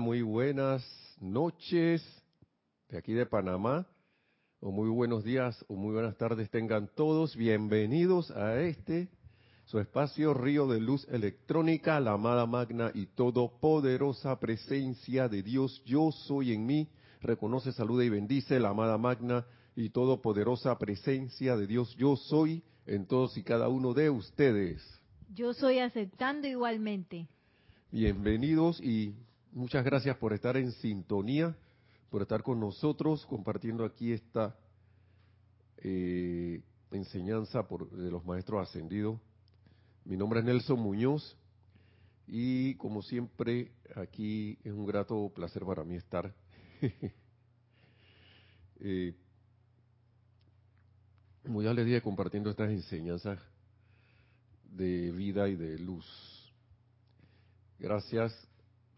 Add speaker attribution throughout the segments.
Speaker 1: Muy buenas noches de aquí de Panamá, o muy buenos días o muy buenas tardes tengan todos. Bienvenidos a este, su espacio Río de Luz Electrónica, la amada magna y todopoderosa presencia de Dios. Yo soy en mí. Reconoce, saluda y bendice la amada magna y todopoderosa presencia de Dios. Yo soy en todos y cada uno de ustedes.
Speaker 2: Yo soy aceptando igualmente.
Speaker 1: Bienvenidos y muchas gracias por estar en sintonía, por estar con nosotros compartiendo aquí esta eh, enseñanza por, de los maestros ascendidos. Mi nombre es Nelson Muñoz y como siempre aquí es un grato placer para mí estar. eh, como ya les dije, compartiendo estas enseñanzas de vida y de luz. Gracias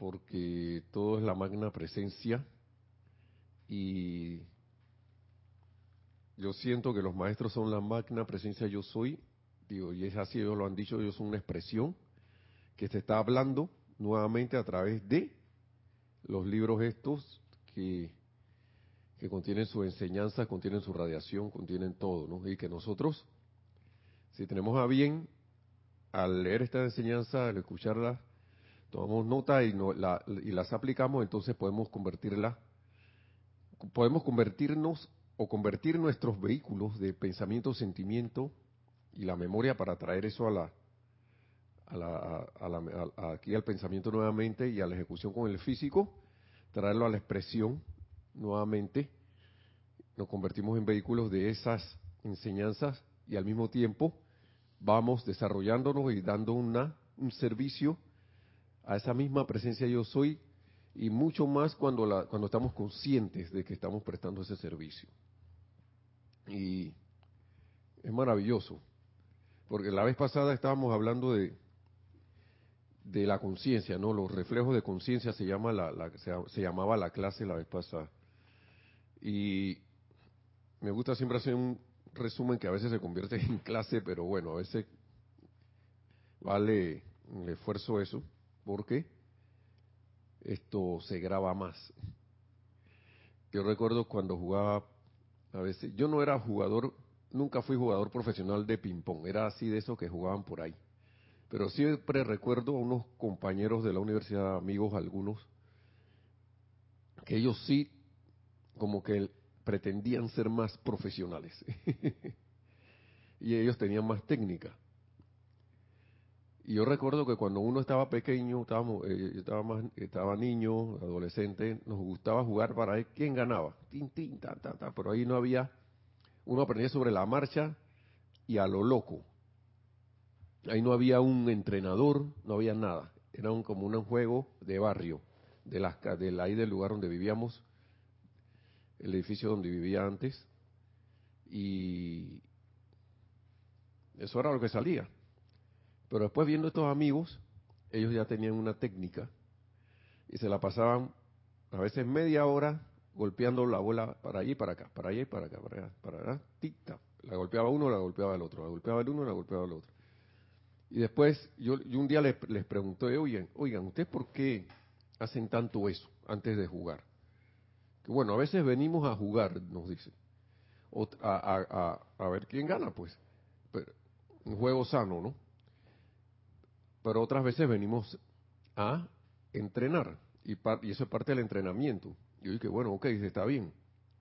Speaker 1: porque todo es la magna presencia y yo siento que los maestros son la magna presencia yo soy, y es así, ellos lo han dicho, ellos son una expresión que se está hablando nuevamente a través de los libros estos que, que contienen su enseñanza, contienen su radiación, contienen todo, ¿no? Y que nosotros, si tenemos a bien al leer esta enseñanza, al escucharla, tomamos nota y, no, la, y las aplicamos, entonces podemos convertirla, podemos convertirnos o convertir nuestros vehículos de pensamiento, sentimiento y la memoria para traer eso a la, a la, a la aquí al pensamiento nuevamente y a la ejecución con el físico, traerlo a la expresión nuevamente. Nos convertimos en vehículos de esas enseñanzas y al mismo tiempo vamos desarrollándonos y dando una, un servicio a esa misma presencia yo soy y mucho más cuando, la, cuando estamos conscientes de que estamos prestando ese servicio. Y es maravilloso, porque la vez pasada estábamos hablando de, de la conciencia, ¿no? Los reflejos de conciencia se, llama la, la se, se llamaba la clase la vez pasada. Y me gusta siempre hacer un resumen que a veces se convierte en clase, pero bueno, a veces vale el esfuerzo eso porque esto se graba más. Yo recuerdo cuando jugaba, a veces, yo no era jugador, nunca fui jugador profesional de ping-pong, era así de esos que jugaban por ahí. Pero siempre recuerdo a unos compañeros de la universidad, amigos algunos, que ellos sí, como que pretendían ser más profesionales. y ellos tenían más técnica. Y yo recuerdo que cuando uno estaba pequeño, estábamos, eh, estaba, más, estaba niño, adolescente, nos gustaba jugar para ver quién ganaba. Tin, ta, ta, ta, pero ahí no había, uno aprendía sobre la marcha y a lo loco. Ahí no había un entrenador, no había nada. Era un, como un juego de barrio, de, las, de ahí del lugar donde vivíamos, el edificio donde vivía antes. Y eso era lo que salía. Pero después viendo estos amigos, ellos ya tenían una técnica y se la pasaban a veces media hora golpeando la bola para allí y para acá, para allá y para acá, para allá, para allá, tic La golpeaba uno, la golpeaba el otro, la golpeaba el uno, la golpeaba el otro. Y después yo, yo un día les, les pregunté, oigan, oigan, ¿ustedes por qué hacen tanto eso antes de jugar? Que bueno, a veces venimos a jugar, nos dicen, a, a, a ver quién gana, pues. Pero, un juego sano, ¿no? Pero otras veces venimos a entrenar y, eso es parte del entrenamiento. Yo dije, bueno, ok, está bien,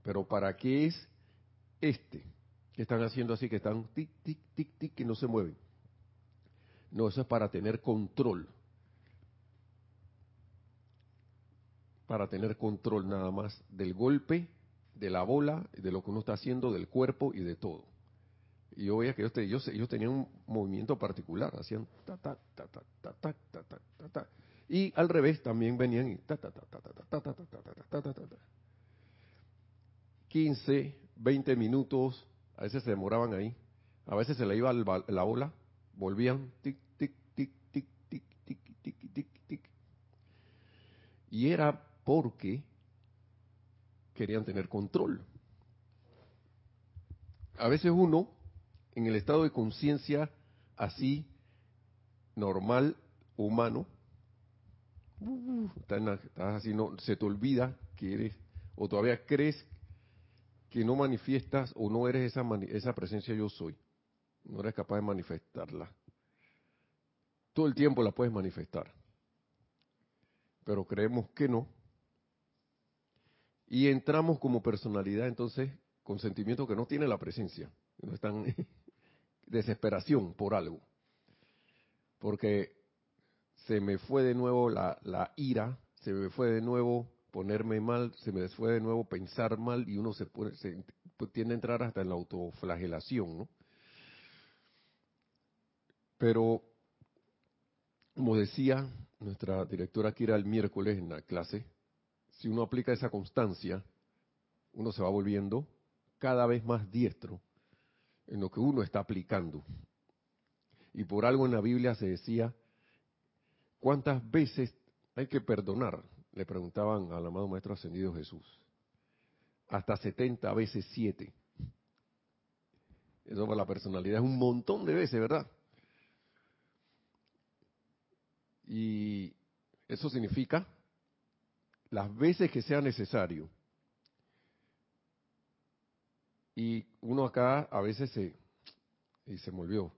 Speaker 1: pero ¿para qué es este? Que están haciendo así, que están tic, tic, tic, tic, que no se mueven. No, eso es para tener control. Para tener control nada más del golpe, de la bola, de lo que uno está haciendo, del cuerpo y de todo. Y yo veía que ellos, ellos, tenían un movimiento particular, hacían ta ta ta ta ta ta ta ta ta ta y al revés también venían y ta ta ta ta ta ta ta ta ta ta ta ta ta 15, 20 minutos, a veces se demoraban ahí, a veces se le iba la bola, volvían tic tic tic tic tic tic tic tic tic y era porque querían tener control. A veces uno en el estado de conciencia así, normal, humano, estás, así, no, se te olvida que eres, o todavía crees que no manifiestas o no eres esa, esa presencia yo soy. No eres capaz de manifestarla. Todo el tiempo la puedes manifestar. Pero creemos que no. Y entramos como personalidad entonces con sentimiento que no tiene la presencia. No están desesperación por algo. Porque se me fue de nuevo la, ira, se me fue de nuevo ponerme mal, se me fue de nuevo pensar mal y uno se, puede, se tiende a entrar hasta en la autoflagelación, ¿no? Pero, como decía nuestra directora Kira el miércoles en la clase, si uno aplica esa constancia, uno se va volviendo cada vez más diestro en lo que uno está aplicando. Y por algo en la Biblia se decía, ¿cuántas veces hay que perdonar? Le preguntaban al amado Maestro Ascendido Jesús. Hasta 70 veces 7. Eso para la personalidad es un montón de veces, ¿verdad? Y eso significa las veces que sea necesario. Y uno acá a veces se, y se volvió.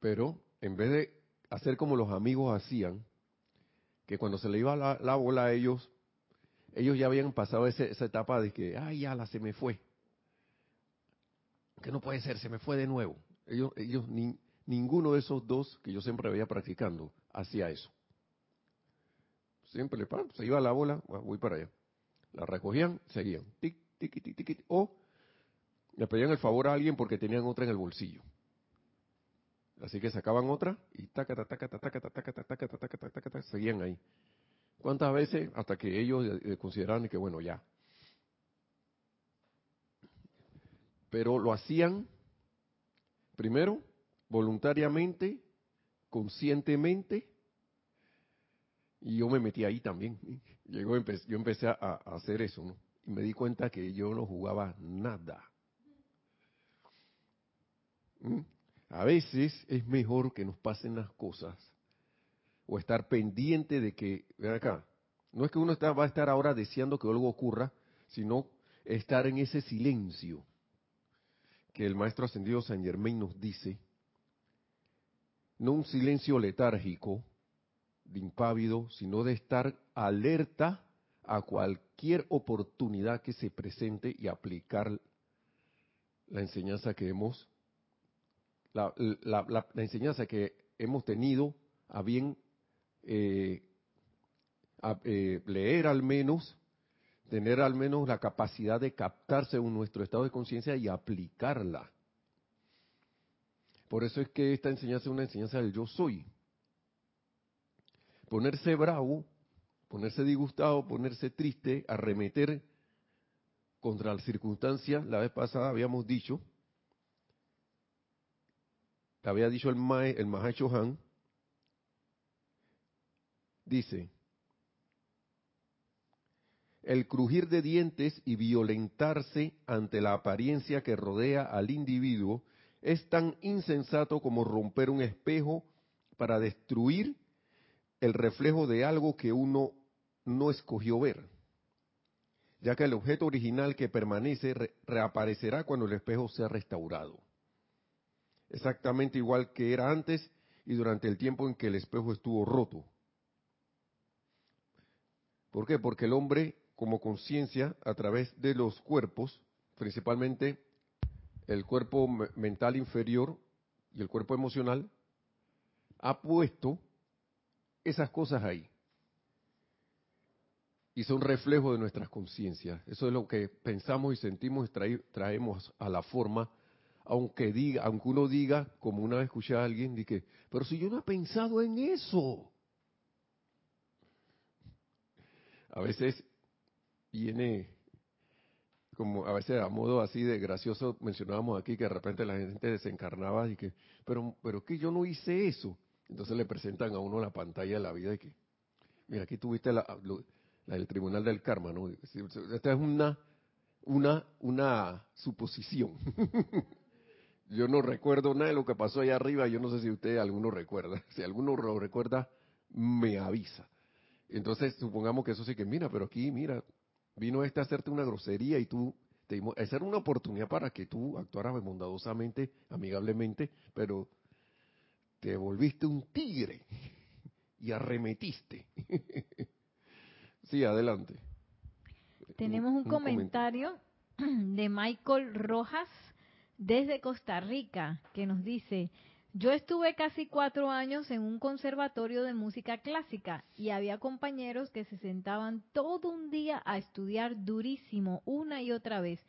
Speaker 1: Pero en vez de hacer como los amigos hacían, que cuando se le iba la, bola a ellos, ellos ya habían pasado esa etapa de que, ay, ya la se me fue. Que no puede ser, se me fue de nuevo. Ellos, ellos ni, ninguno de esos dos que yo siempre veía practicando hacía eso. Siempre le se iba la bola, voy para allá. La recogían, seguían, tic, tic, tic, tic, o le pedían el favor a alguien porque tenían otra en el bolsillo. Así que sacaban otra y taca, taca, taca, taca, taca, taca, taca, taca, seguían ahí. ¿Cuántas veces? Hasta que ellos consideraban que, bueno, ya. Pero lo hacían, primero, voluntariamente, conscientemente, y yo me metí ahí también. Llegó, yo empecé a, hacer eso, ¿no? Y me di cuenta que yo no jugaba nada. ¿Mm? A veces es mejor que nos pasen las cosas o estar pendiente de que, ven acá, no es que uno va a estar ahora deseando que algo ocurra, sino estar en ese silencio que el maestro ascendido San Germain nos dice, no un silencio letárgico, de impávido, sino de estar alerta a cualquier oportunidad que se presente y aplicar la enseñanza que hemos la, la, enseñanza que hemos tenido a bien eh, eh, leer al menos, tener al menos la capacidad de captarse en nuestro estado de conciencia y aplicarla. Por eso es que esta enseñanza es una enseñanza del yo soy. Ponerse bravo, ponerse disgustado, ponerse triste, arremeter contra las circunstancias, la vez pasada habíamos dicho, había dicho el, Mae, el dice, el crujir de dientes y violentarse ante la apariencia que rodea al individuo es tan insensato como romper un espejo para destruir el reflejo de algo que uno no escogió ver, ya que el objeto original que permanece reaparecerá cuando el espejo sea restaurado exactamente igual que era antes y durante el tiempo en que el espejo estuvo roto. ¿Por qué? Porque el hombre, como conciencia, a través de los cuerpos, principalmente el cuerpo mental inferior y el cuerpo emocional, ha puesto esas cosas ahí. Y son reflejo de nuestras conciencias. Eso es lo que pensamos y sentimos y traemos a la forma aunque diga, aunque uno diga, como una vez escuché a alguien, dije, pero si yo no he pensado en eso. A veces viene, como a veces a modo así de gracioso, mencionábamos aquí que de repente la gente desencarnaba y que, pero, pero que yo no hice eso. Entonces le presentan a uno la pantalla de la vida y que, mira, aquí tuviste la, la del Tribunal del Karma, ¿no? Esta es una, una, una suposición. Yo no recuerdo nada de lo que pasó allá arriba, yo no sé si usted alguno recuerda. Si alguno lo recuerda, me avisa. Entonces, supongamos que eso sí que, mira, pero aquí, mira, vino este a hacerte una grosería y tú, te, esa era una oportunidad para que tú actuaras bondadosamente, amigablemente, pero te volviste un tigre y arremetiste. sí, adelante.
Speaker 2: Tenemos un, comentario de Michael Rojas desde Costa Rica que nos dice, yo estuve casi cuatro años en un conservatorio de música clásica y había compañeros que se sentaban todo un día a estudiar durísimo una y otra vez.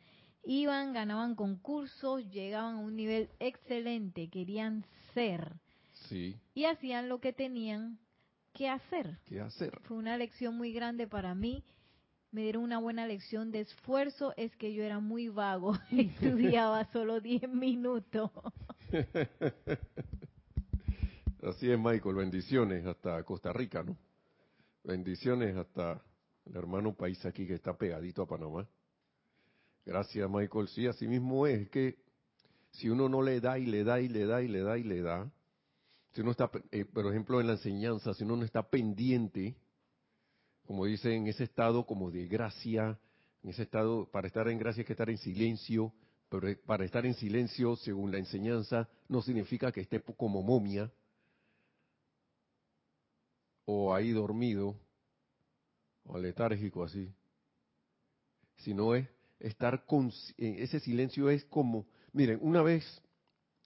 Speaker 2: Iban, ganaban concursos, llegaban a un nivel excelente, querían ser.
Speaker 1: Sí.
Speaker 2: Y hacían lo que tenían que hacer.
Speaker 1: ¿Qué hacer?
Speaker 2: Fue una lección muy grande para mí me dieron una buena lección de esfuerzo es que yo era muy vago, estudiaba solo 10 minutos.
Speaker 1: Así es, Michael, bendiciones hasta Costa Rica, ¿no? Bendiciones hasta el hermano país aquí que está pegadito a Panamá. Gracias, Michael. Sí, así mismo es, que si uno no le da y le da y le da y le da y le da, si uno está, eh, por ejemplo, en la enseñanza, si uno no está pendiente, como dice, en ese estado como de gracia, en ese estado, para estar en gracia hay que estar en silencio, pero para estar en silencio, según la enseñanza, no significa que esté como momia o ahí dormido o letárgico así, sino es estar con ese silencio es como, miren, una vez,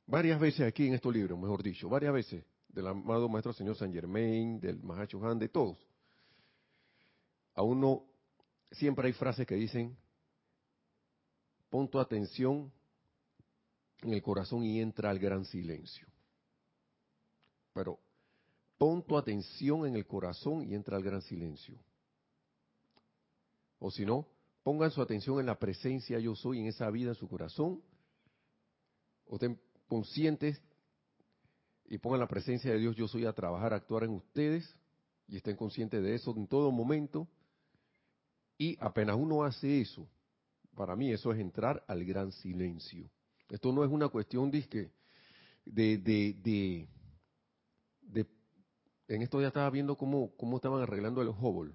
Speaker 1: varias veces aquí en estos libros, mejor dicho, varias veces, del amado Maestro Señor San Germain, del Mahacho Han, de todos, a uno siempre hay frases que dicen, pon tu atención en el corazón y entra al gran silencio. Pero pon tu atención en el corazón y entra al gran silencio. O si no, pongan su atención en la presencia yo soy en esa vida en su corazón. O estén conscientes y pongan la presencia de Dios yo soy a trabajar, a actuar en ustedes y estén conscientes de eso en todo momento y apenas uno hace eso, para mí eso es entrar al gran silencio. Esto no es una cuestión de, de, de, de, en esto ya estaba viendo cómo, cómo estaban arreglando el Hubble.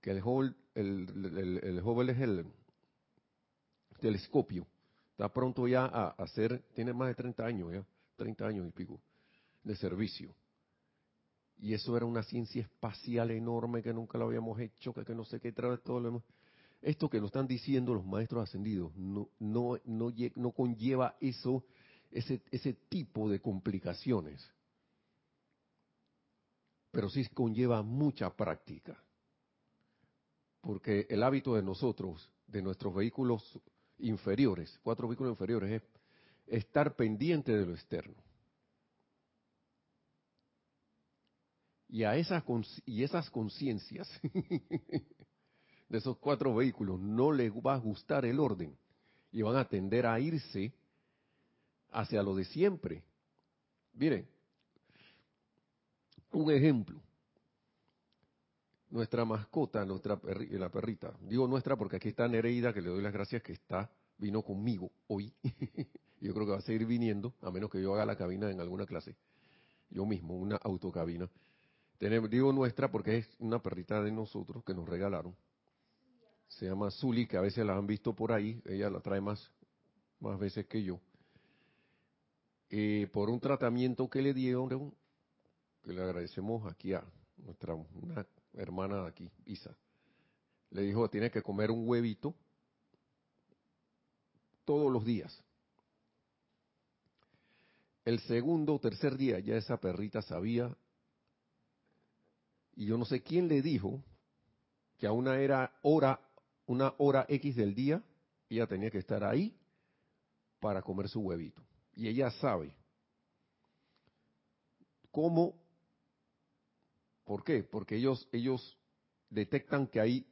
Speaker 1: Que el Hubble, el, el, Hubble es el telescopio. Está pronto ya a hacer, tiene más de 30 años ya, 30 años y pico de servicio y eso era una ciencia espacial enorme que nunca lo habíamos hecho, que, no sé qué trae todo lo demás. Esto que nos están diciendo los maestros ascendidos no, no, no, no conlleva eso, ese, ese tipo de complicaciones, pero sí conlleva mucha práctica, porque el hábito de nosotros, de nuestros vehículos inferiores, cuatro vehículos inferiores, es estar pendiente de lo externo y a esas y esas conciencias de esos cuatro vehículos no les va a gustar el orden y van a tender a irse hacia lo de siempre. Miren, un ejemplo. Nuestra mascota, nuestra la perrita, digo nuestra porque aquí está Nereida, que le doy las gracias que está, vino conmigo hoy. yo creo que va a seguir viniendo, a menos que yo haga la cabina en alguna clase. Yo mismo, una autocabina digo nuestra porque es una perrita de nosotros que nos regalaron. Se llama Zuli, que a veces la han visto por ahí. Ella la trae más, más veces que yo. Eh, por un tratamiento que le dieron, que le agradecemos aquí a nuestra una hermana de aquí, Isa. Le dijo, tiene que comer un huevito todos los días. El segundo o tercer día ya esa perrita sabía y yo no sé quién le dijo que a una era hora, una hora X del día, ella tenía que estar ahí para comer su huevito. Y ella sabe cómo, ¿por qué? Porque ellos, ellos detectan que hay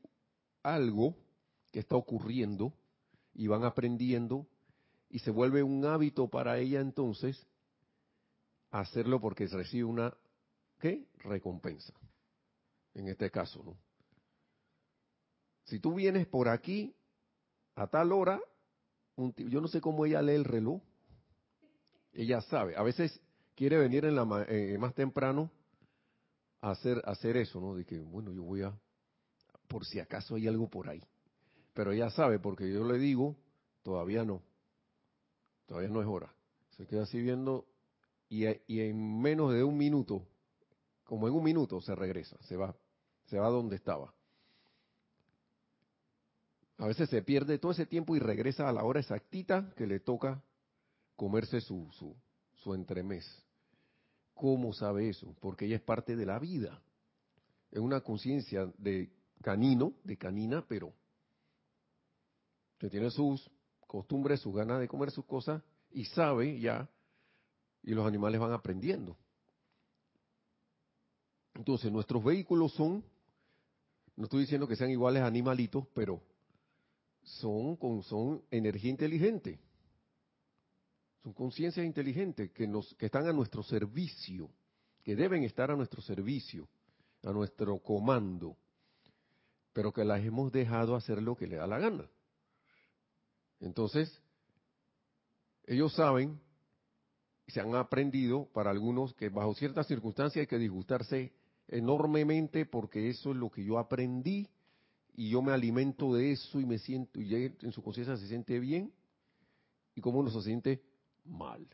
Speaker 1: algo que está ocurriendo y van aprendiendo y se vuelve un hábito para ella entonces hacerlo porque recibe una ¿qué? recompensa en este caso, ¿no? Si tú vienes por aquí a tal hora, yo no sé cómo ella lee el reloj, ella sabe, a veces quiere venir en la, eh, más temprano hacer, hacer eso, ¿no? De que, bueno, yo voy a, por si acaso hay algo por ahí. Pero ella sabe, porque yo le digo, todavía no. Todavía no es hora. Se queda así viendo y en menos de un minuto, como en un minuto, se regresa, se va, se va donde estaba. A veces se pierde todo ese tiempo y regresa a la hora exactita que le toca comerse su, su, su entremés. ¿Cómo sabe eso? Porque ella es parte de la vida. Es una conciencia de canino, de canina, pero que tiene sus costumbres, sus ganas de comer sus cosas y sabe ya, y los animales van aprendiendo. Entonces, nuestros vehículos son, no estoy diciendo que sean iguales animalitos, pero son, con, son energía inteligente. Son conciencias inteligentes que, que están a nuestro servicio, que deben estar a nuestro servicio, a nuestro comando, pero que las hemos dejado hacer lo que le da la gana. Entonces, ellos saben, se han aprendido para algunos que bajo ciertas circunstancias hay que disgustarse enormemente porque eso es lo que yo aprendí y yo me alimento de eso y me siento, y en su conciencia se siente bien, y como uno se siente mal.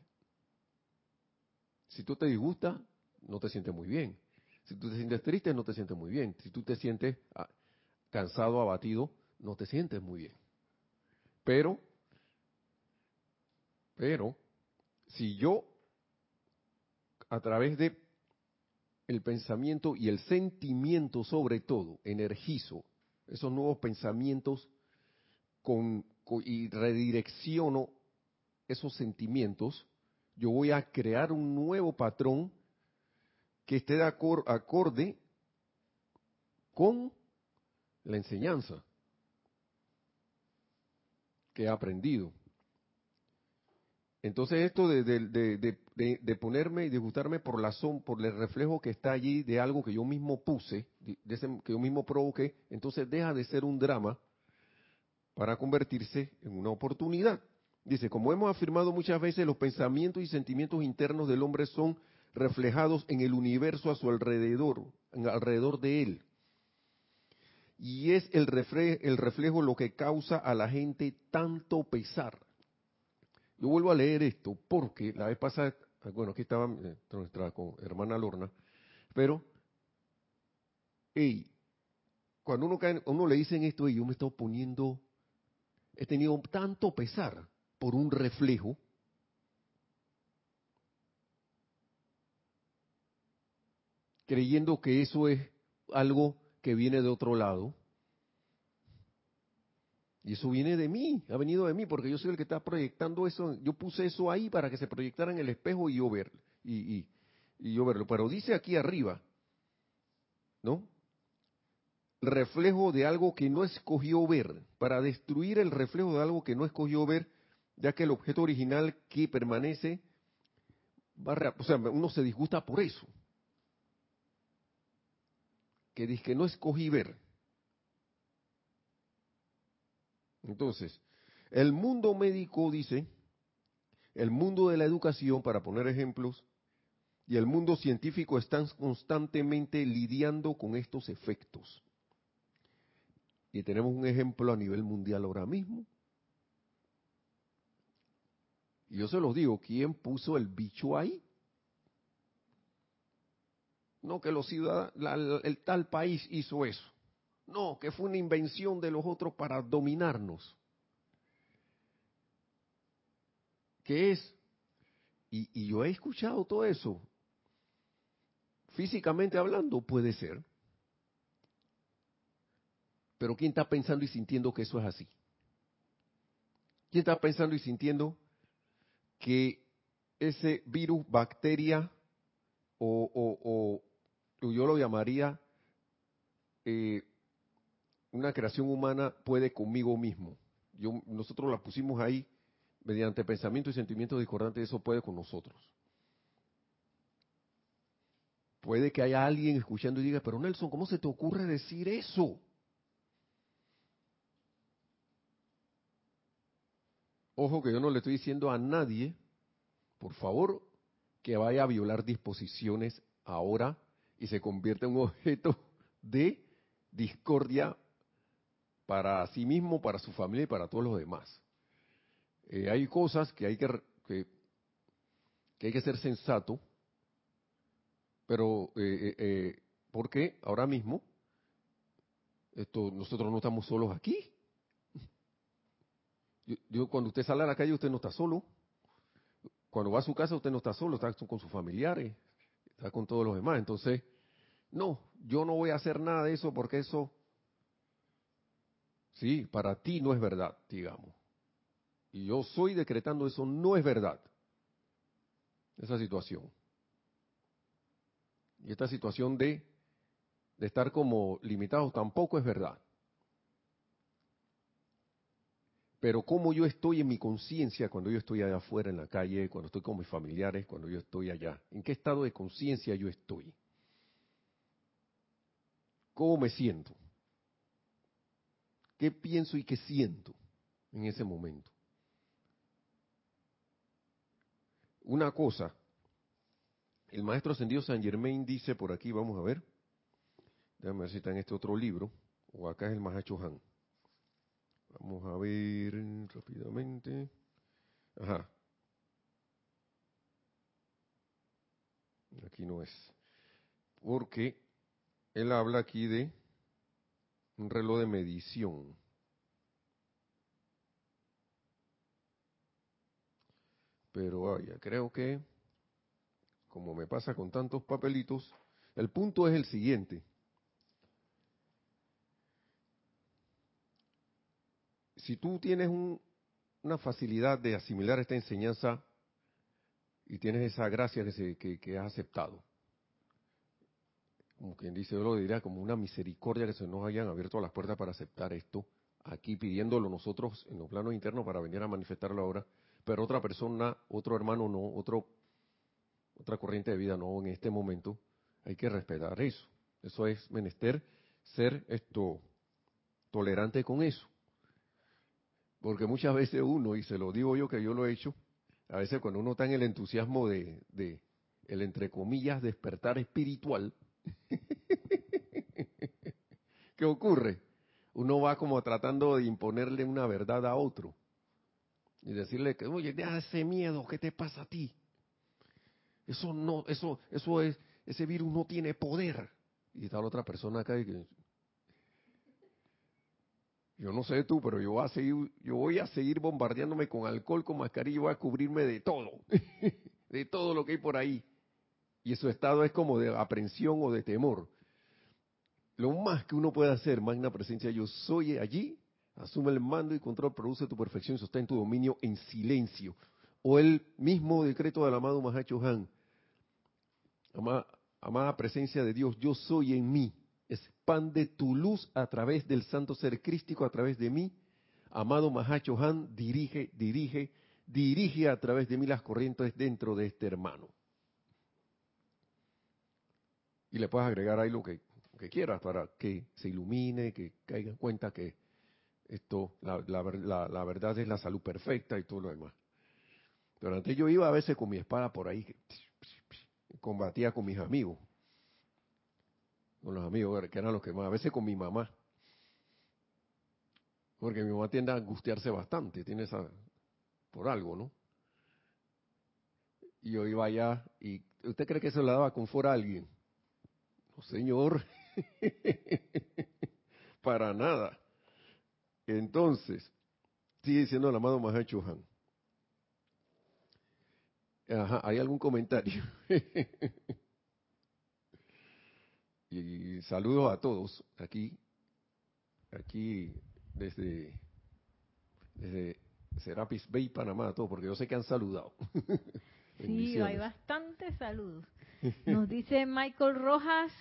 Speaker 1: Si tú te disgusta, no te sientes muy bien. Si tú te sientes triste, no te sientes muy bien. Si tú te sientes ah, cansado, abatido, no te sientes muy bien. Pero, pero, si yo, a través de el pensamiento y el sentimiento sobre todo, energizo esos nuevos pensamientos y redirecciono esos sentimientos, yo voy a crear un nuevo patrón que esté de acorde con la enseñanza que he aprendido. Entonces esto de, de, ponerme y de gustarme por la son, por el reflejo que está allí de algo que yo mismo puse, que yo mismo provoqué, entonces deja de ser un drama para convertirse en una oportunidad. Dice, como hemos afirmado muchas veces, los pensamientos y sentimientos internos del hombre son reflejados en el universo a su alrededor, alrededor de él. Y es el el reflejo lo que causa a la gente tanto pesar yo vuelvo a leer esto porque la vez pasada, bueno, aquí estaba eh, nuestra hermana Lorna, pero, hey, cuando uno, cae, uno le dicen esto y yo me estoy poniendo, he tenido tanto pesar por un reflejo, creyendo que eso es algo que viene de otro lado, y eso viene de mí, ha venido de mí, porque yo soy el que está proyectando eso. Yo puse eso ahí para que se proyectara en el espejo y yo, ver, y, y, yo verlo. Pero dice aquí arriba, ¿no? Reflejo de algo que no escogió ver, para destruir el reflejo de algo que no escogió ver, ya que el objeto original que permanece, o sea, uno se disgusta por eso. Que dice que no escogí ver. Entonces, el mundo médico dice, el mundo de la educación, para poner ejemplos, y el mundo científico están constantemente lidiando con estos efectos. Y tenemos un ejemplo a nivel mundial ahora mismo. Y yo se los digo, ¿quién puso el bicho ahí? No que los ciudadanos, el tal país hizo eso. No, que fue una invención de los otros para dominarnos. ¿Qué es? Y, yo he escuchado todo eso. Físicamente hablando, puede ser. Pero ¿quién está pensando y sintiendo que eso es así? ¿Quién está pensando y sintiendo que ese virus, bacteria, o, yo lo llamaría eh, una creación humana puede conmigo mismo. Yo, nosotros la pusimos ahí mediante pensamiento y sentimientos discordantes, eso puede con nosotros. Puede que haya alguien escuchando y diga, pero Nelson, ¿cómo se te ocurre decir eso? Ojo que yo no le estoy diciendo a nadie, por favor, que vaya a violar disposiciones ahora y se convierte en un objeto de discordia para sí mismo, para su familia y para todos los demás. Eh, hay cosas que hay que, que, hay que ser sensato, pero eh, eh, porque ahora mismo esto, nosotros no estamos solos aquí. Yo, cuando usted sale a la calle usted no está solo. Cuando va a su casa usted no está solo, está con sus familiares, está con todos los demás. Entonces, no, yo no voy a hacer nada de eso porque eso, sí, para ti no es verdad, digamos. Y yo soy decretando eso, no es verdad. Esa situación. Y esta situación de, de estar como limitados tampoco es verdad. Pero cómo yo estoy en mi conciencia cuando yo estoy allá afuera en la calle, cuando estoy con mis familiares, cuando yo estoy allá. ¿En qué estado de conciencia yo estoy? ¿Cómo me siento? ¿Qué pienso y qué siento en ese momento? una cosa. El maestro ascendido San Germain dice por aquí, vamos a ver. Déjame ver si está en este otro libro. O acá es el Mahacho Han. Vamos a ver rápidamente. Ajá. Aquí no es. Porque él habla aquí de un reloj de medición. Pero vaya, creo que, como me pasa con tantos papelitos, el punto es el siguiente. Si tú tienes una facilidad de asimilar esta enseñanza y tienes esa gracia que, que, has aceptado, como quien dice, yo lo diría como una misericordia que se nos hayan abierto las puertas para aceptar esto, aquí pidiéndolo nosotros en los planos internos para venir a manifestarlo ahora, pero otra persona, otro hermano no, otro, otra corriente de vida no en este momento, hay que respetar eso. Eso es menester ser esto tolerante con eso. Porque muchas veces uno, y se lo digo yo que yo lo he hecho, a veces cuando uno está en el entusiasmo de, de el entre comillas despertar espiritual, ¿qué ocurre? Uno va como tratando de imponerle una verdad a otro y decirle que, oye, deja ese miedo, ¿qué te pasa a ti? Eso no, eso, eso es, ese virus no tiene poder. Y está la otra persona acá y que, yo no sé tú, pero yo voy a seguir, yo voy a seguir bombardeándome con alcohol, con mascarilla, voy a cubrirme de todo, de todo lo que hay por ahí. Y su estado es como de aprensión o de temor. Lo más que uno puede hacer, magna presencia, yo soy allí, Asume el mando y control, produce tu perfección y sostén tu dominio en silencio. O el mismo decreto del amado Mahacho Han. Amada, presencia de Dios, yo soy en mí. Expande tu luz a través del santo ser crístico, a través de mí. Amado Mahacho Han, dirige, dirige, dirige a través de mí las corrientes dentro de este hermano. Y le puedes agregar ahí lo que, quieras para que se ilumine, que caiga en cuenta que esto, la, la, verdad es la salud perfecta y todo lo demás. Pero antes yo iba a veces con mi espada por ahí, combatía con mis amigos, con los amigos que eran los que más, a veces con mi mamá, porque mi mamá tiende a angustiarse bastante, tiene esa, por algo, ¿no? Y yo iba allá y, ¿usted cree que se le daba confort a alguien? Señor, para nada. Entonces, sigue diciendo el amado Mahacho Han. Ajá, ¿hay algún comentario? y saludos a todos aquí, aquí desde, desde Serapis Bay, Panamá, a todos, porque yo sé que han saludado.
Speaker 2: sí, hay bastantes saludos. Nos dice Michael Rojas,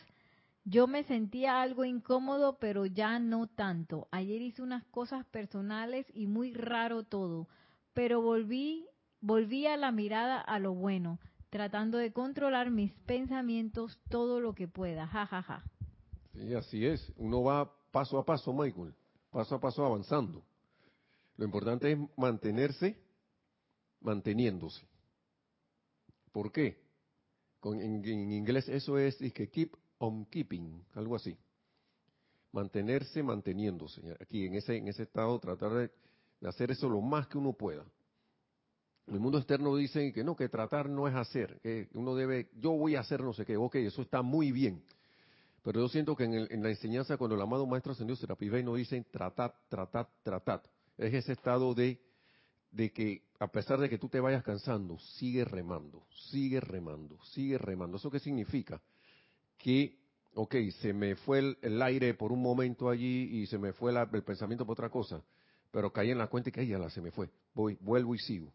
Speaker 2: yo me sentía algo incómodo, pero ya no tanto. Ayer hice unas cosas personales y muy raro todo, pero volví, volví a la mirada a lo bueno, tratando de controlar mis pensamientos todo lo que pueda. Ja, ja, ja.
Speaker 1: Sí, así es. Uno va paso a paso, Michael, paso a paso avanzando. Lo importante es mantenerse manteniéndose. ¿Por qué? en, inglés eso es, es que keep on keeping, algo así. Mantenerse manteniéndose. Aquí en ese, en ese estado, tratar de, de hacer eso lo más que uno pueda. En el mundo externo dicen que no, que tratar no es hacer, que uno debe, yo voy a hacer no sé qué, ok, eso está muy bien. Pero yo siento que en, la enseñanza, cuando el amado Maestro Ascendido Serapis Bey nos dicen tratad, tratad, tratad, es ese estado de, de que a pesar de que tú te vayas cansando, sigue remando, sigue remando, sigue remando. ¿Eso qué significa? Que, ok, se me fue el, aire por un momento allí y se me fue el pensamiento por otra cosa, pero caí en la cuenta y que ya la se me fue. Voy, vuelvo y sigo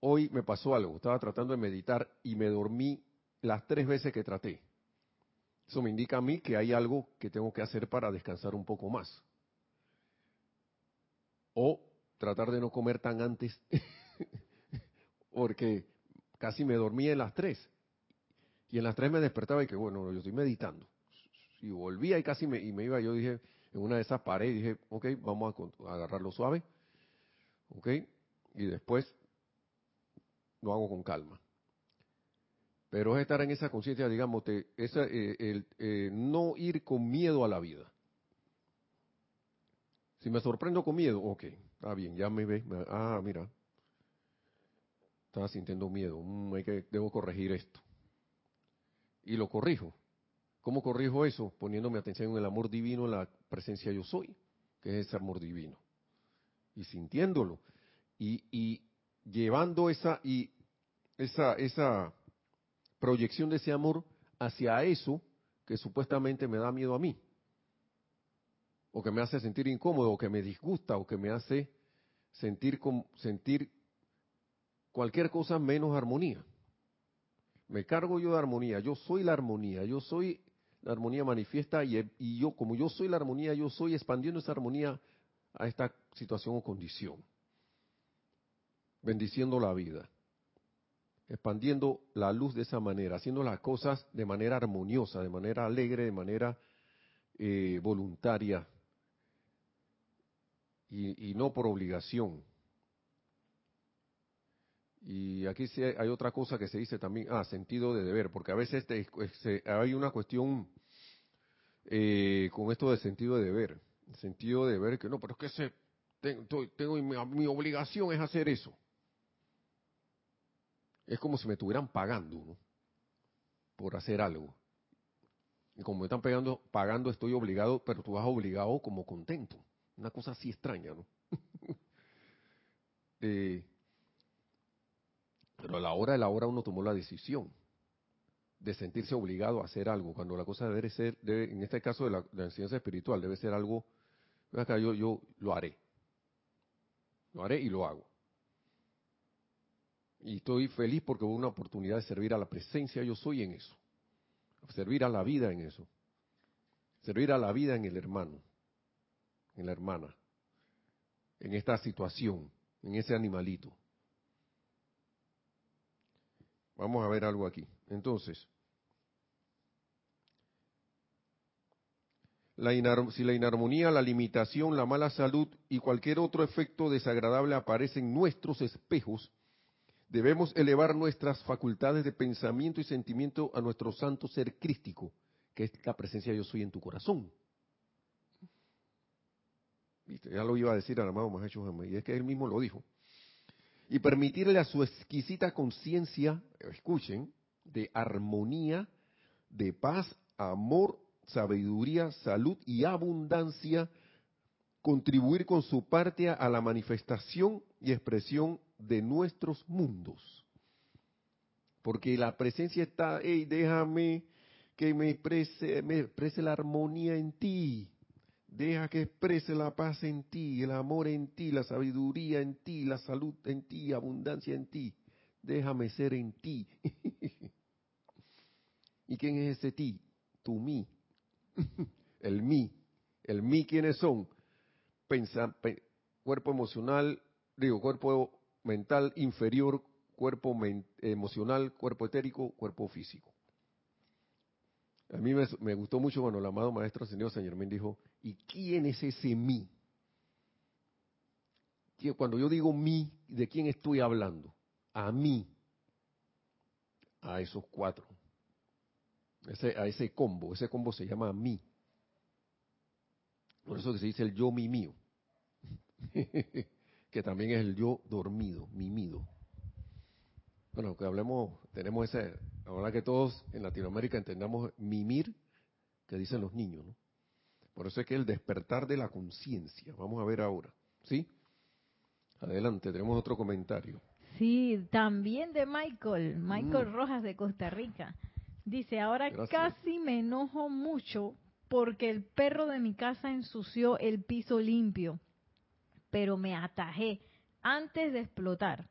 Speaker 1: hoy me pasó algo, estaba tratando de meditar y me dormí las tres veces que traté. Eso me indica a mí que hay algo que tengo que hacer para descansar un poco más. O tratar de no comer tan antes, porque casi me dormí en las tres. Y en las tres me despertaba y que, bueno, yo estoy meditando. Y volvía y casi me, y me iba, yo dije, en una de esas paredes, dije, ok, vamos a, agarrarlo suave. Ok, y después lo hago con calma. Pero es estar en esa conciencia, digamos, esa, eh, el, eh, no ir con miedo a la vida. Si me sorprendo con miedo, ok, está bien, ya me ve, ah, mira, estaba sintiendo miedo, mm, hay que, debo corregir esto. Y lo corrijo. ¿Cómo corrijo eso? Poniéndome atención en el amor divino, en la presencia yo soy, que es ese amor divino. Y sintiéndolo. Y, y, llevando esa y esa esa proyección de ese amor hacia eso que supuestamente me da miedo a mí o que me hace sentir incómodo o que me disgusta o que me hace sentir sentir cualquier cosa menos armonía. Me cargo yo de armonía, yo soy la armonía, yo soy la armonía manifiesta y, yo como yo soy la armonía, yo soy expandiendo esa armonía a esta situación o condición bendiciendo la vida, expandiendo la luz de esa manera, haciendo las cosas de manera armoniosa, de manera alegre, de manera eh, voluntaria y, no por obligación. Y aquí sí hay otra cosa que se dice también, ah, sentido de deber, porque a veces hay una cuestión eh, con esto de sentido de deber, sentido de deber que no, pero es que se, tengo, mi obligación es hacer eso es como si me estuvieran pagando por hacer algo. Y como me están pagando, pagando, estoy obligado, pero tú vas obligado como contento. Una cosa así extraña, ¿no? Eh, pero a la hora de la hora uno tomó la decisión de sentirse obligado a hacer algo, cuando la cosa debe ser, en este caso de la, enseñanza espiritual, debe ser algo, acá yo, yo lo haré. Lo haré y lo hago. Y estoy feliz porque hubo una oportunidad de servir a la presencia yo soy en eso. Servir a la vida en eso. Servir a la vida en el hermano, en la hermana, en esta situación, en ese animalito. Vamos a ver algo aquí. Entonces, la si la inarmonía, la limitación, la mala salud y cualquier otro efecto desagradable aparecen en nuestros espejos, Debemos elevar nuestras facultades de pensamiento y sentimiento a nuestro santo ser crístico, que es la presencia de yo soy en tu corazón. Ya lo iba a decir al amado Mahacho y es que él mismo lo dijo. Y permitirle a su exquisita conciencia, escuchen, de armonía, de paz, amor, sabiduría, salud y abundancia, contribuir con su parte a la manifestación y expresión de nuestros mundos. Porque la presencia está, hey, déjame que me me exprese la armonía en ti. Deja que exprese la paz en ti, el amor en ti, la sabiduría en ti, la salud en ti, abundancia en ti. Déjame ser en ti. ¿Y quién es ese ti? Tu mí. el mí. El mí, ¿quiénes son? Pensa, cuerpo emocional, digo, cuerpo mental inferior, cuerpo emocional, cuerpo etérico, cuerpo físico. A mí me, gustó mucho cuando el amado maestro señor Señor me dijo, ¿y quién es ese mí? Cuando yo digo mí, ¿de quién estoy hablando? A mí, a esos cuatro. ese, a ese combo. Ese combo se llama mí. Por eso que se dice el yo mi mío. que también es el yo dormido, mimido. Bueno, que hablemos, tenemos ese, ahora que todos en Latinoamérica entendamos mimir, que dicen los niños, ¿no? Por eso es que el despertar de la conciencia, vamos a ver ahora, ¿sí? Adelante, tenemos otro comentario.
Speaker 2: Sí, también de Michael, Michael mm. Rojas de Costa Rica. Dice, ahora casi me enojo mucho porque el perro de mi casa ensució el piso limpio, pero me atajé antes de explotar.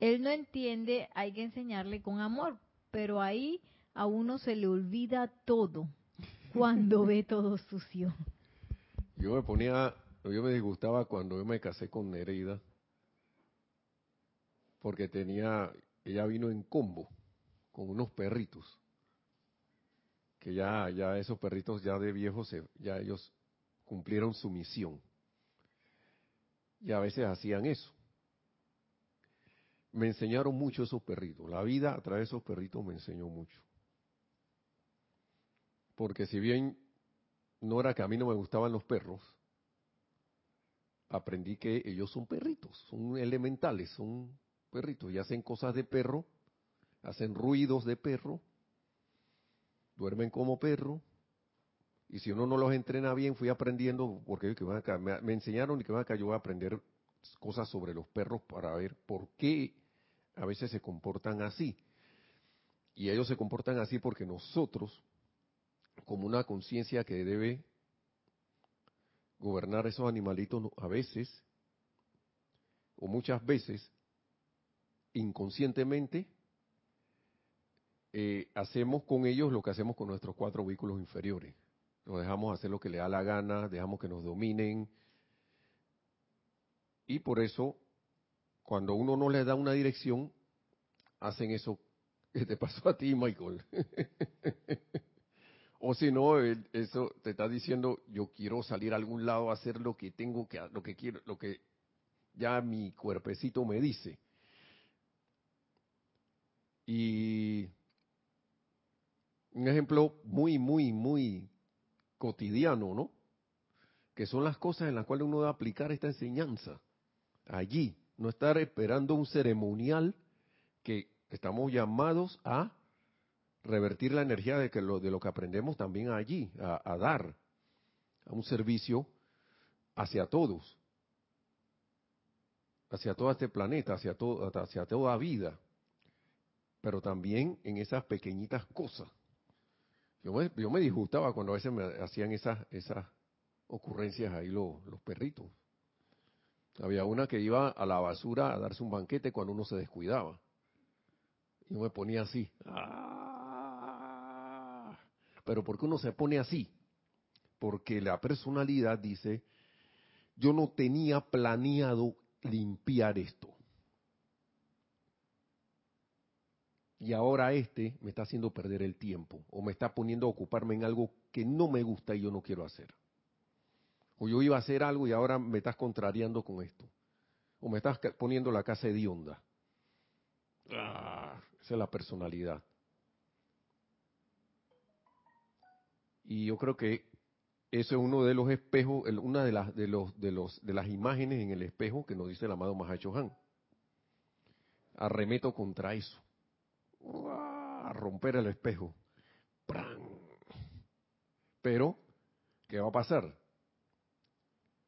Speaker 2: Él no entiende, hay que enseñarle con amor, pero ahí a uno se le olvida todo cuando ve todo sucio.
Speaker 1: Yo me ponía, yo me disgustaba cuando yo me casé con Nereida, porque tenía, ella vino en combo con unos perritos, que ya, ya esos perritos ya de viejos, ya ellos cumplieron su misión. Y a veces hacían eso me enseñaron mucho esos perritos. La vida a través de esos perritos me enseñó mucho. Porque si bien no era que a mí no me gustaban los perros, aprendí que ellos son perritos, son elementales, son perritos y hacen cosas de perro, hacen ruidos de perro, duermen como perro. Y si uno no los entrena bien, fui aprendiendo, porque me, me enseñaron y que van acá, yo voy a aprender cosas sobre los perros para ver por qué a veces se comportan así. Y ellos se comportan así porque nosotros, como una conciencia que debe gobernar esos animalitos, a veces, o muchas veces, inconscientemente, eh, hacemos con ellos lo que hacemos con nuestros cuatro vehículos inferiores. Nos dejamos hacer lo que le da la gana, dejamos que nos dominen. Y por eso cuando uno no le da una dirección, hacen eso que te pasó a ti, Michael. o si no, eso te está diciendo, yo quiero salir a algún lado a hacer lo que tengo que, lo que quiero, lo que ya mi cuerpecito me dice. Y un ejemplo muy, muy, muy cotidiano, ¿no? Que son las cosas en las cuales uno debe aplicar esta enseñanza. Allí, no estar esperando un ceremonial que estamos llamados a revertir la energía de, que lo, de lo que aprendemos también allí, a, dar a un servicio hacia todos, hacia todo este planeta, hacia, todo, hacia toda vida, pero también en esas pequeñitas cosas. Yo me, yo me disgustaba cuando a veces me hacían esas, esas ocurrencias ahí los perritos. Había una que iba a la basura a darse un banquete cuando uno se descuidaba. Y me ponía así. ¡Ah! Pero ¿por qué uno se pone así? Porque la personalidad dice, yo no tenía planeado limpiar esto. Y ahora este me está haciendo perder el tiempo o me está poniendo a ocuparme en algo que no me gusta y yo no quiero hacer. O yo iba a hacer algo y ahora me estás contrariando con esto. O me estás poniendo la casa hedionda. Ah, esa es la personalidad. Y yo creo que eso es uno de los espejos, una de las, de los, de los, de las imágenes en el espejo que nos dice el amado Mahacho Han. Arremeto contra eso. A romper el espejo. Pero, ¿qué va a pasar?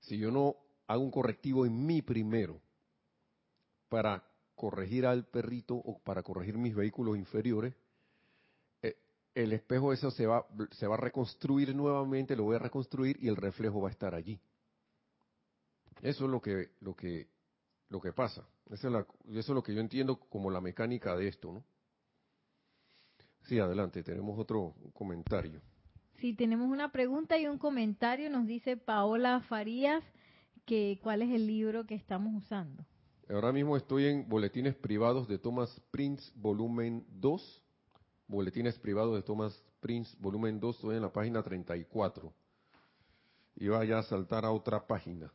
Speaker 1: Si yo no hago un correctivo en mí primero para corregir al perrito o para corregir mis vehículos inferiores, eh, el espejo eso se va, se va a reconstruir nuevamente, lo voy a reconstruir y el reflejo va a estar allí. Eso es lo que, lo que, lo que pasa. Eso es, eso es lo que yo entiendo como la mecánica de esto, ¿no? Sí, adelante, tenemos otro comentario.
Speaker 2: Sí, tenemos una pregunta y un comentario. Nos dice Paola Farías que cuál es el libro que estamos usando.
Speaker 1: Ahora mismo estoy en Boletines Privados de Thomas Prince, volumen 2. Boletines Privados de Thomas Prince, volumen 2. Estoy en la página 34. Y vaya a saltar a otra página.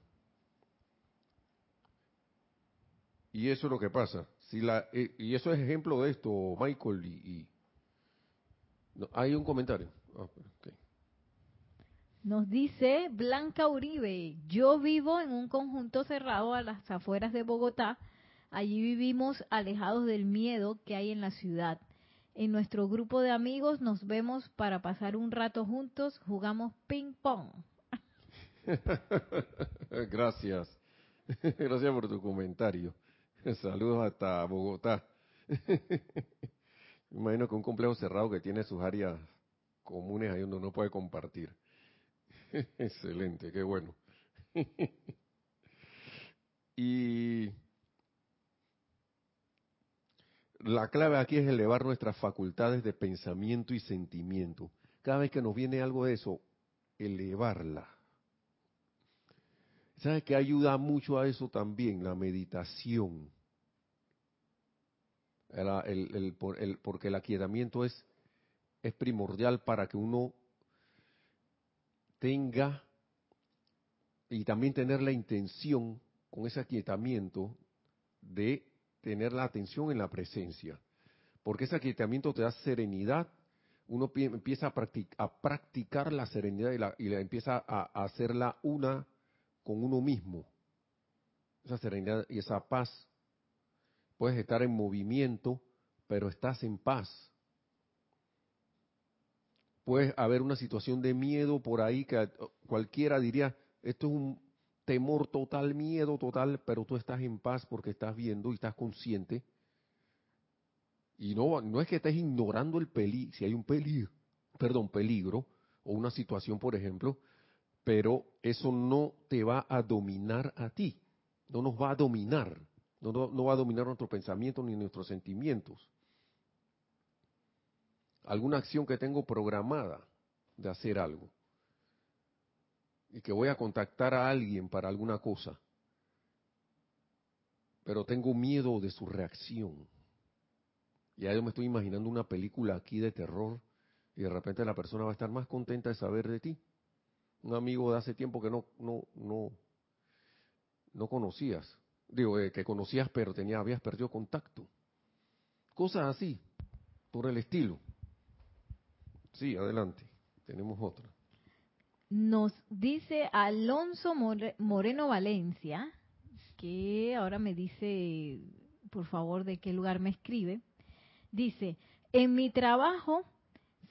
Speaker 1: Y eso es lo que pasa. Si la, eh, y eso es ejemplo de esto, Michael y, hay un comentario. Ah,
Speaker 2: Nos dice Blanca Uribe, yo vivo en un conjunto cerrado a las afueras de Bogotá. Allí vivimos alejados del miedo que hay en la ciudad. En nuestro grupo de amigos nos vemos para pasar un rato juntos, jugamos ping pong.
Speaker 1: Gracias. Gracias por tu comentario. Saludos hasta Bogotá. Imagino que un complejo cerrado que tiene sus áreas comunes ahí donde uno puede compartir. Excelente, qué bueno. y la clave aquí es elevar nuestras facultades de pensamiento y sentimiento. Cada vez que nos viene algo de eso, elevarla ¿Sabes que ayuda mucho a eso también? La meditación. El, porque el aquietamiento es, es primordial para que uno tenga y también tener la intención con ese aquietamiento de tener la atención en la presencia. Porque ese aquietamiento te da serenidad, uno empieza a, practicar, la serenidad y, la, y empieza a, a hacerla una con uno mismo, esa serenidad y esa paz. Puedes estar en movimiento, pero estás en paz. Puede haber una situación de miedo por ahí que cualquiera diría, esto es un temor total, miedo total, pero tú estás en paz porque estás viendo y estás consciente. Y no, no es que estés ignorando el peligro, si hay un peligro, perdón, peligro, o una situación, por ejemplo, pero eso no te va a dominar a ti, no nos va a dominar, no, no, va a dominar nuestro pensamiento ni nuestros sentimientos. Alguna acción que tengo programada de hacer algo y que voy a contactar a alguien para alguna cosa, pero tengo miedo de su reacción. Y ahí yo me estoy imaginando una película aquí de terror y de repente la persona va a estar más contenta de saber de ti un amigo de hace tiempo que no, no, no, no conocías. Digo, eh, que conocías pero tenía, habías perdido contacto. Cosas así, por el estilo. Sí, adelante. Tenemos otra.
Speaker 2: Nos dice Alonso Moreno Valencia, que ahora me dice, por favor, de qué lugar me escribe. Dice, en mi trabajo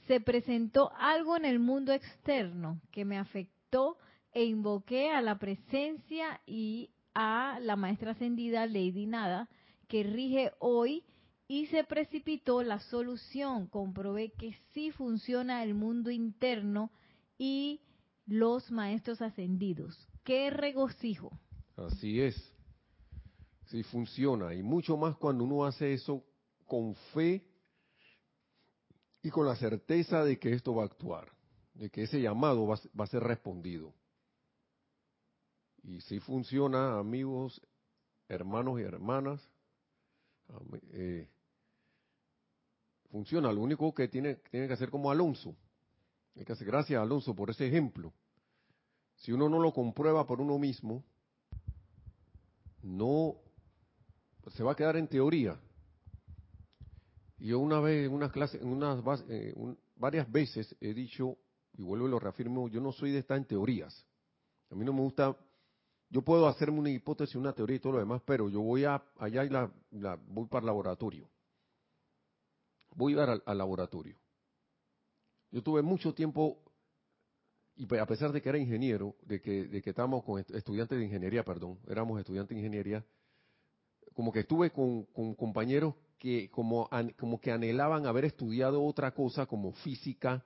Speaker 2: se presentó algo en el mundo externo que me afectó e invoqué a la presencia y a la maestra ascendida Lady Nada, que rige hoy, y se precipitó la solución. Comprobé que sí funciona el mundo interno y los maestros ascendidos. ¡Qué regocijo!
Speaker 1: Así es. Sí funciona. Y mucho más cuando uno hace eso con fe y con la certeza de que esto va a actuar, de que ese llamado va, a ser respondido. Y si funciona, amigos, hermanos y hermanas, eh, funciona. Lo único que tiene, tiene que hacer como Alonso. Hay que hacer gracias Alonso por ese ejemplo. Si uno no lo comprueba por uno mismo, no se va a quedar en teoría. Yo una vez en unas clases, en unas eh, varias veces he dicho y vuelvo y lo reafirmo, yo no soy de estar en teorías. A mí no me gusta, yo puedo hacerme una hipótesis, una teoría y todo lo demás, pero yo voy a, allá y la, voy para el laboratorio. Voy a ir al, al laboratorio. Yo tuve mucho tiempo y a pesar de que era ingeniero, de que, de que estábamos con estudiantes de ingeniería, perdón, éramos estudiantes de ingeniería, como que estuve con, con compañeros que como, como que anhelaban haber estudiado otra cosa como física,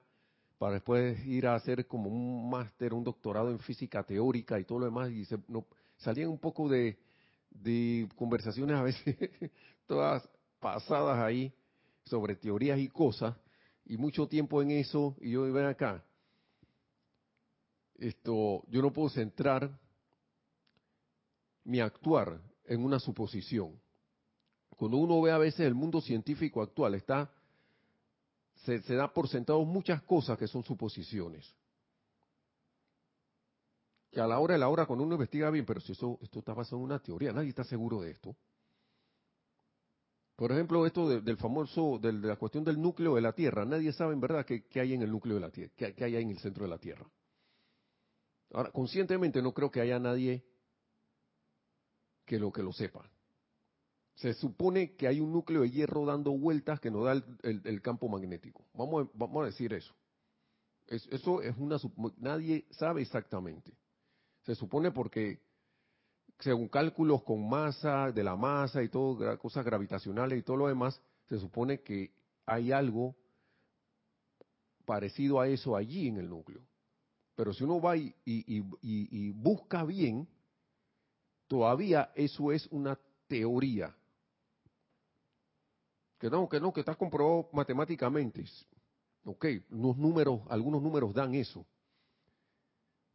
Speaker 1: para después ir a hacer como un máster, un doctorado en física teórica y todo lo demás, y se, no, salían un poco de, de conversaciones a veces todas pasadas ahí sobre teorías y cosas, y mucho tiempo en eso, y yo ven acá, esto, yo no puedo centrar mi actuar en una suposición. Cuando uno ve a veces el mundo científico actual, está se, da por sentado muchas cosas que son suposiciones. Que a la hora de la hora, cuando uno investiga bien, pero si eso, esto está basado en una teoría, nadie está seguro de esto. Por ejemplo, esto del famoso, de la cuestión del núcleo de la Tierra. Nadie sabe en verdad qué, hay en el núcleo de la Tierra, qué, hay en el centro de la Tierra. Ahora, conscientemente no creo que haya nadie que lo que lo sepa. Se supone que hay un núcleo de hierro dando vueltas que nos da el, campo magnético. Vamos, vamos a decir eso. Eso es una... Nadie sabe exactamente. Se supone porque según cálculos con masa, de la masa y todo, cosas gravitacionales y todo lo demás, se supone que hay algo parecido a eso allí en el núcleo. Pero si uno va y, busca bien, todavía eso es una teoría. Que no, que no, que está comprobado matemáticamente. Ok, unos números, algunos números dan eso.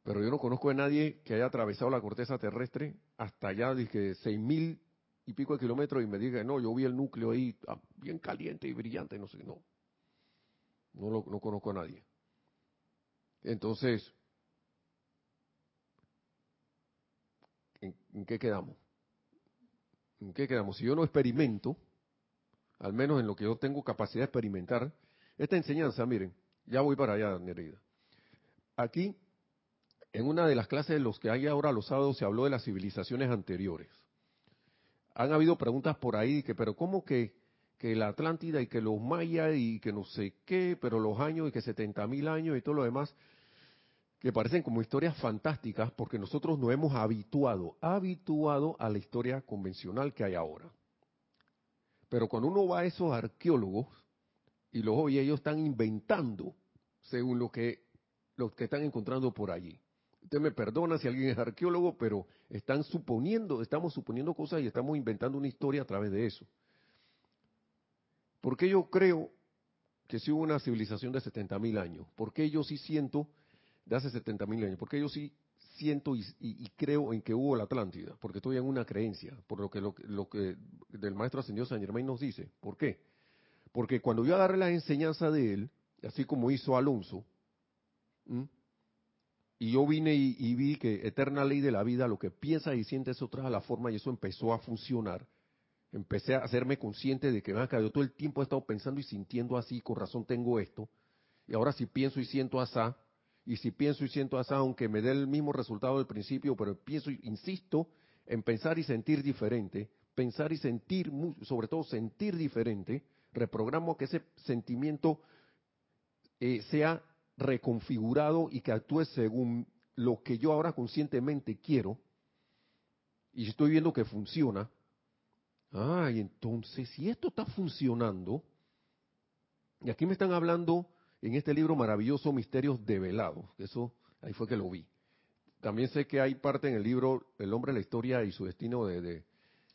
Speaker 1: Pero yo no conozco a nadie que haya atravesado la corteza terrestre hasta allá, dije, seis mil y pico de kilómetros y me diga, no, yo vi el núcleo ahí ah, bien caliente y brillante, no sé, no. No, lo, no conozco a nadie. Entonces, ¿en, qué quedamos? ¿En qué quedamos? Si yo no experimento, al menos en lo que yo tengo capacidad de experimentar, esta enseñanza, miren, ya voy para allá, Nereida. Aquí en una de las clases de los que hay ahora los sábados se habló de las civilizaciones anteriores. Han habido preguntas por ahí que, pero ¿cómo que, que la Atlántida y que los mayas y que no sé qué, pero los años y que 70 mil años y todo lo demás, que parecen como historias fantásticas porque nosotros nos hemos habituado, habituado a la historia convencional que hay ahora. Pero cuando uno va a esos arqueólogos y los oye, ellos están inventando según lo que, lo que están encontrando por allí. Usted me perdona si alguien es arqueólogo, pero están suponiendo, estamos suponiendo cosas y estamos inventando una historia a través de eso. ¿Por qué yo creo que si hubo una civilización de 70.000 años? ¿Por qué yo sí siento de hace 70.000 años? ¿Por qué yo sí siento y, creo en que hubo la Atlántida? Porque estoy en una creencia, por lo que lo, que del maestro ascendido San Germain nos dice. ¿Por qué? Porque cuando yo agarré la enseñanza de él, así como hizo Alonso, y yo vine y, vi que eterna ley de la vida, lo que piensa y siente eso trae la forma y eso empezó a funcionar. Empecé a hacerme consciente de que, acá, yo todo el tiempo he estado pensando y sintiendo así, con razón tengo esto. Y ahora si pienso y siento asá, y si pienso y siento asá, aunque me dé el mismo resultado del principio, pero pienso, insisto, en pensar y sentir diferente, pensar y sentir, sobre todo sentir diferente, reprogramo que ese sentimiento eh, sea reconfigurado y que actúe según lo que yo ahora conscientemente quiero, y estoy viendo que funciona, ah, y entonces, si esto está funcionando, y aquí me están hablando en este libro maravilloso, Misterios Develados, eso ahí fue que lo vi. También sé que hay parte en el libro El hombre, la historia y su destino de,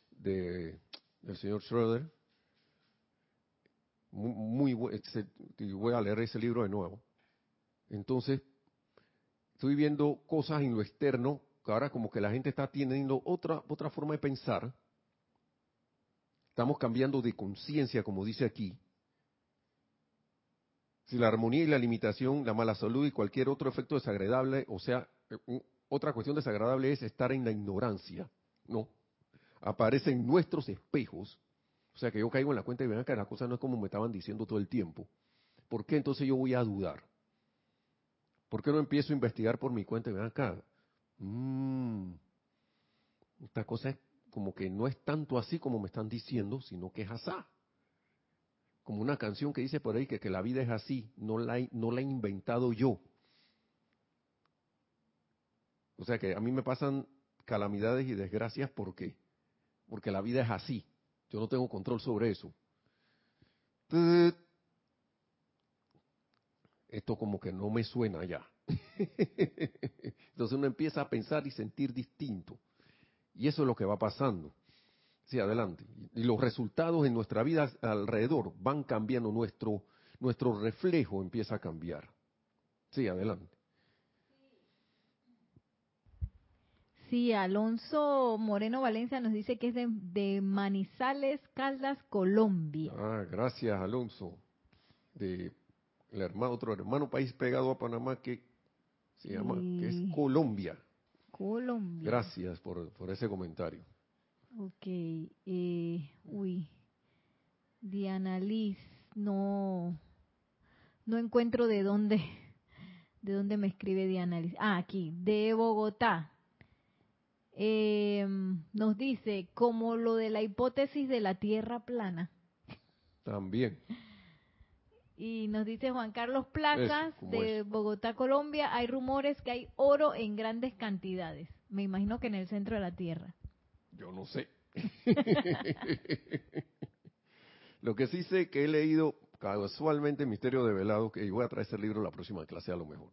Speaker 1: de, del señor Schroeder. Muy, muy, voy a leer ese libro de nuevo. Entonces, estoy viendo cosas en lo externo, que ahora como que la gente está teniendo otra, otra forma de pensar. Estamos cambiando de conciencia, como dice aquí. Si la armonía y la limitación, la mala salud y cualquier otro efecto desagradable, o sea, otra cuestión desagradable es estar en la ignorancia, ¿no? Aparecen nuestros espejos. O sea que yo caigo en la cuenta y vean que la cosa no es como me estaban diciendo todo el tiempo. ¿Por qué entonces yo voy a dudar? ¿Por qué no empiezo a investigar por mi cuenta ven acá? Mm, esta cosa es como que no es tanto así como me están diciendo, sino que es asá. Como una canción que dice por ahí que, que la vida es así, no la, no la he inventado yo. O sea que a mí me pasan calamidades y desgracias porque porque la vida es así. Yo no tengo control sobre eso esto como que no me suena ya. Entonces uno empieza a pensar y sentir distinto. Y eso es lo que va pasando. Sí, adelante. Y los resultados en nuestra vida alrededor van cambiando, nuestro, nuestro reflejo empieza a cambiar. Sí, adelante.
Speaker 2: Sí, Alonso Moreno Valencia nos dice que es de, de Manizales, Caldas, Colombia.
Speaker 1: Ah, gracias, Alonso. De el hermano, otro hermano país pegado a Panamá que se llama, que es Colombia.
Speaker 2: Colombia.
Speaker 1: Gracias por, por ese comentario.
Speaker 2: Ok, eh, uy. Diana Liz, no, no encuentro de dónde, de dónde me escribe Diana Liz. Ah, aquí, de Bogotá. Eh, nos dice, como lo de la hipótesis de la Tierra plana.
Speaker 1: También.
Speaker 2: Y nos dice Juan Carlos Placas de Bogotá, Colombia, hay rumores que hay oro en grandes cantidades. Me imagino que en el centro de la Tierra.
Speaker 1: Yo no sé. lo que sí sé que he leído casualmente Misterio de Velado, que voy a traer ese libro la próxima clase a lo mejor,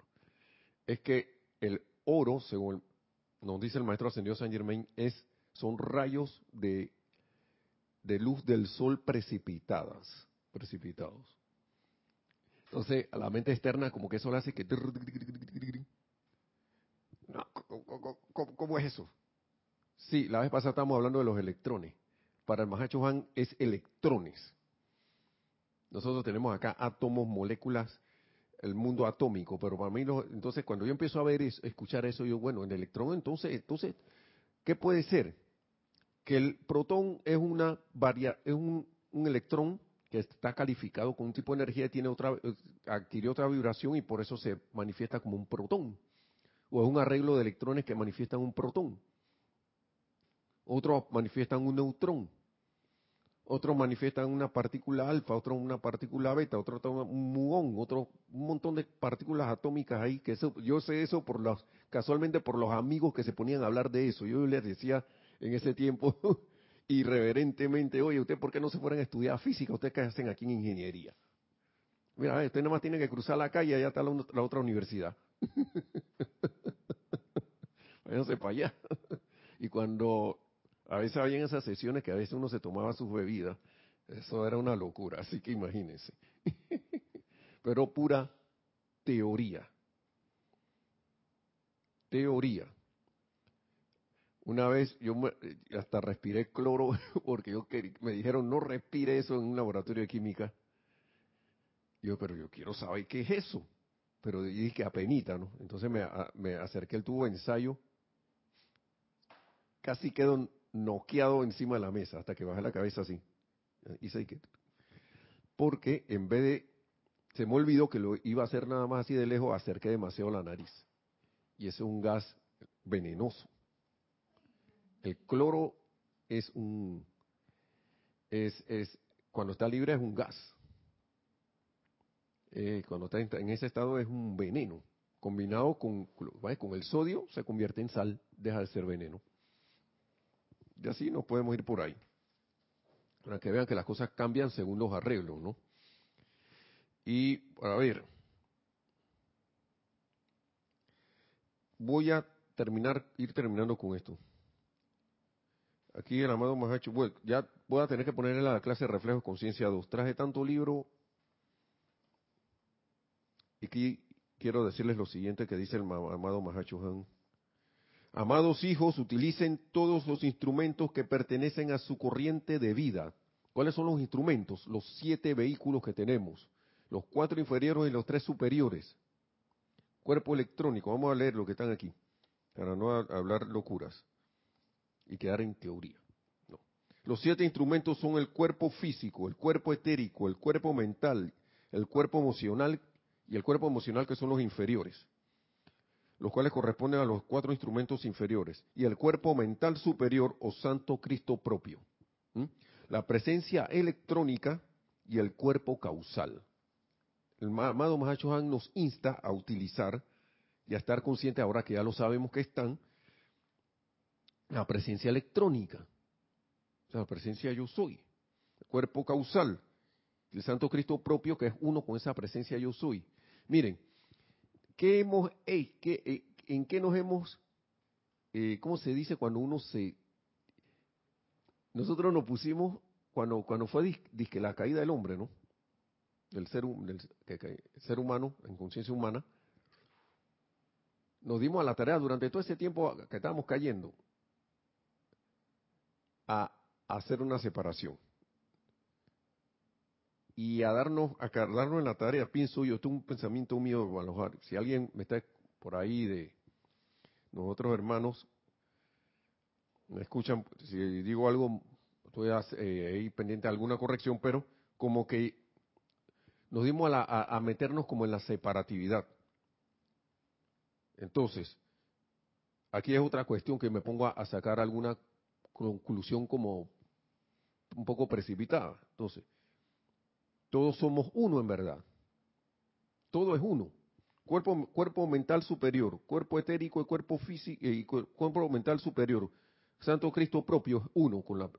Speaker 1: es que el oro, según nos dice el maestro ascendido Saint Germain, es, son rayos de, de luz del sol precipitadas, precipitados. Entonces, a la mente externa, como que eso le hace que... ¿cómo, es eso? Sí, la vez pasada estábamos hablando de los electrones. Para el Mahacho Han es electrones. Nosotros tenemos acá átomos, moléculas, el mundo atómico, pero para mí, no, entonces cuando yo empiezo a ver, eso, escuchar eso, yo, bueno, en el electrón, entonces, entonces, ¿qué puede ser? Que el protón es una varia, es un, un electrón que está calificado con un tipo de energía y tiene otra, adquirió otra vibración y por eso se manifiesta como un protón. O es un arreglo de electrones que manifiestan un protón. Otros manifiestan un neutrón. Otros manifiestan una partícula alfa, otros una partícula beta, otro un muón, otro un montón de partículas atómicas ahí. Que eso, yo sé eso por los, casualmente por los amigos que se ponían a hablar de eso. Yo les decía en ese tiempo, irreverentemente, oye, ¿usted por qué no se fueran a estudiar física? ¿Ustedes qué hacen aquí en ingeniería? Mira, usted nada más tiene que cruzar la calle, allá está la, otra universidad. Váyanse para allá. y cuando a veces había esas sesiones que a veces uno se tomaba sus bebidas, eso era una locura, así que imagínense. Pero pura teoría. Teoría. Una vez yo hasta respiré cloro porque yo me dijeron no respire eso en un laboratorio de química. Yo, pero yo quiero saber qué es eso. Pero dije que apenita, ¿no? Entonces me, me acerqué al tubo de ensayo. Casi quedo noqueado encima de la mesa hasta que bajé la cabeza así. Hice que... Porque en vez de... Se me olvidó que lo iba a hacer nada más así de lejos, acerqué demasiado la nariz. Y ese es un gas venenoso. El cloro es un, es, es, cuando está libre es un gas. Eh, cuando está en, ese estado es un veneno. Combinado con, con el sodio se convierte en sal, deja de ser veneno. Y así nos podemos ir por ahí. Para que vean que las cosas cambian según los arreglos, ¿no? Y, a ver, voy a terminar, ir terminando con esto. Aquí el amado Mahacho, bueno, ya voy a tener que ponerle la clase de reflejos conciencia 2. Traje tanto libro y aquí quiero decirles lo siguiente que dice el amado Mahacho Han. Amados hijos, utilicen todos los instrumentos que pertenecen a su corriente de vida. ¿Cuáles son los instrumentos? Los siete vehículos que tenemos. Los cuatro inferiores y los tres superiores. Cuerpo electrónico. Vamos a leer lo que están aquí, para no hablar locuras y quedar en teoría. Los siete instrumentos son el cuerpo físico, el cuerpo etérico, el cuerpo mental, el cuerpo emocional y el cuerpo emocional que son los inferiores, los cuales corresponden a los cuatro instrumentos inferiores, y el cuerpo mental superior o santo Cristo propio. La presencia electrónica y el cuerpo causal. El amado Mahacho nos insta a utilizar y a estar consciente ahora que ya lo sabemos que están, la presencia electrónica, o sea, la presencia yo soy, el cuerpo causal, el Santo Cristo propio que es uno con esa presencia yo soy. Miren, ¿qué hemos, eh, ¿en qué nos hemos, eh, cómo se dice cuando uno se, nosotros nos pusimos cuando cuando fue disque la caída del hombre, ¿no? Del ser, del ser humano en conciencia humana, nos dimos a la tarea durante todo ese tiempo que estábamos cayendo a hacer una separación y a darnos a darnos en la tarea pienso yo tengo un pensamiento mío si alguien me está por ahí de nosotros hermanos me escuchan si digo algo estoy eh, ahí pendiente de alguna corrección pero como que nos dimos a, meternos como en la separatividad. Entonces, aquí es otra cuestión que me pongo a, sacar alguna conclusión como un poco precipitada. Entonces, todos somos uno en verdad. Todo es uno. Cuerpo, cuerpo mental superior, cuerpo etérico y cuerpo físico y cuerpo mental superior. Santo Cristo propio es uno con la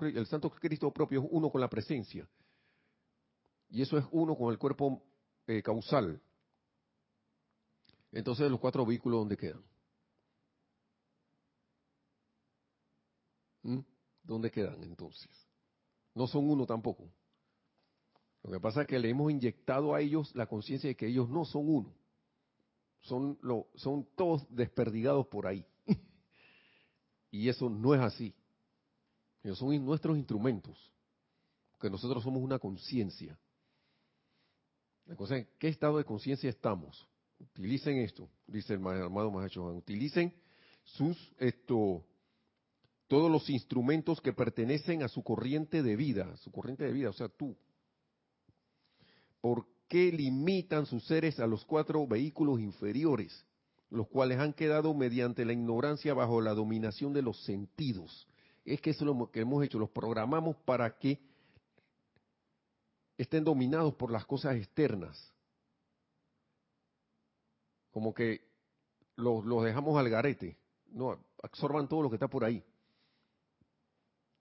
Speaker 1: el Santo Cristo propio es uno con la presencia. Y eso es uno con el cuerpo eh, causal. Entonces, los cuatro vehículos, ¿dónde quedan? ¿Dónde quedan entonces? No son uno tampoco. Lo que pasa es que le hemos inyectado a ellos la conciencia de que ellos no son uno. Son todos desperdigados por ahí. y eso no es así. Ellos son nuestros instrumentos. Que nosotros somos una conciencia. La cosa es, ¿qué estado de conciencia estamos? Utilicen esto, dice el amado Mahacho Utilicen sus, esto, todos los instrumentos que pertenecen a su corriente de vida, su corriente de vida, o sea, tú. ¿Por qué limitan sus seres a los cuatro vehículos inferiores, los cuales han quedado mediante la ignorancia bajo la dominación de los sentidos? Es que eso es lo que hemos hecho, los programamos para que estén dominados por las cosas externas. Como que los, dejamos al garete, no absorban todo lo que está por ahí.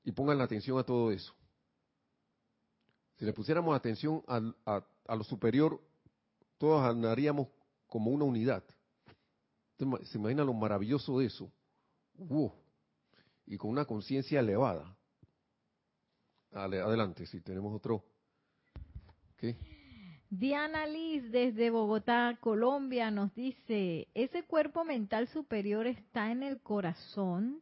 Speaker 1: Y pongan la atención a todo eso. Si le pusiéramos atención a, a, lo superior, todos andaríamos como una unidad. ¿Se imagina lo maravilloso de eso? Y con una conciencia elevada. Adelante, si tenemos otro.
Speaker 2: Diana Liz desde Bogotá, Colombia, nos dice, ¿ese cuerpo mental superior está en el corazón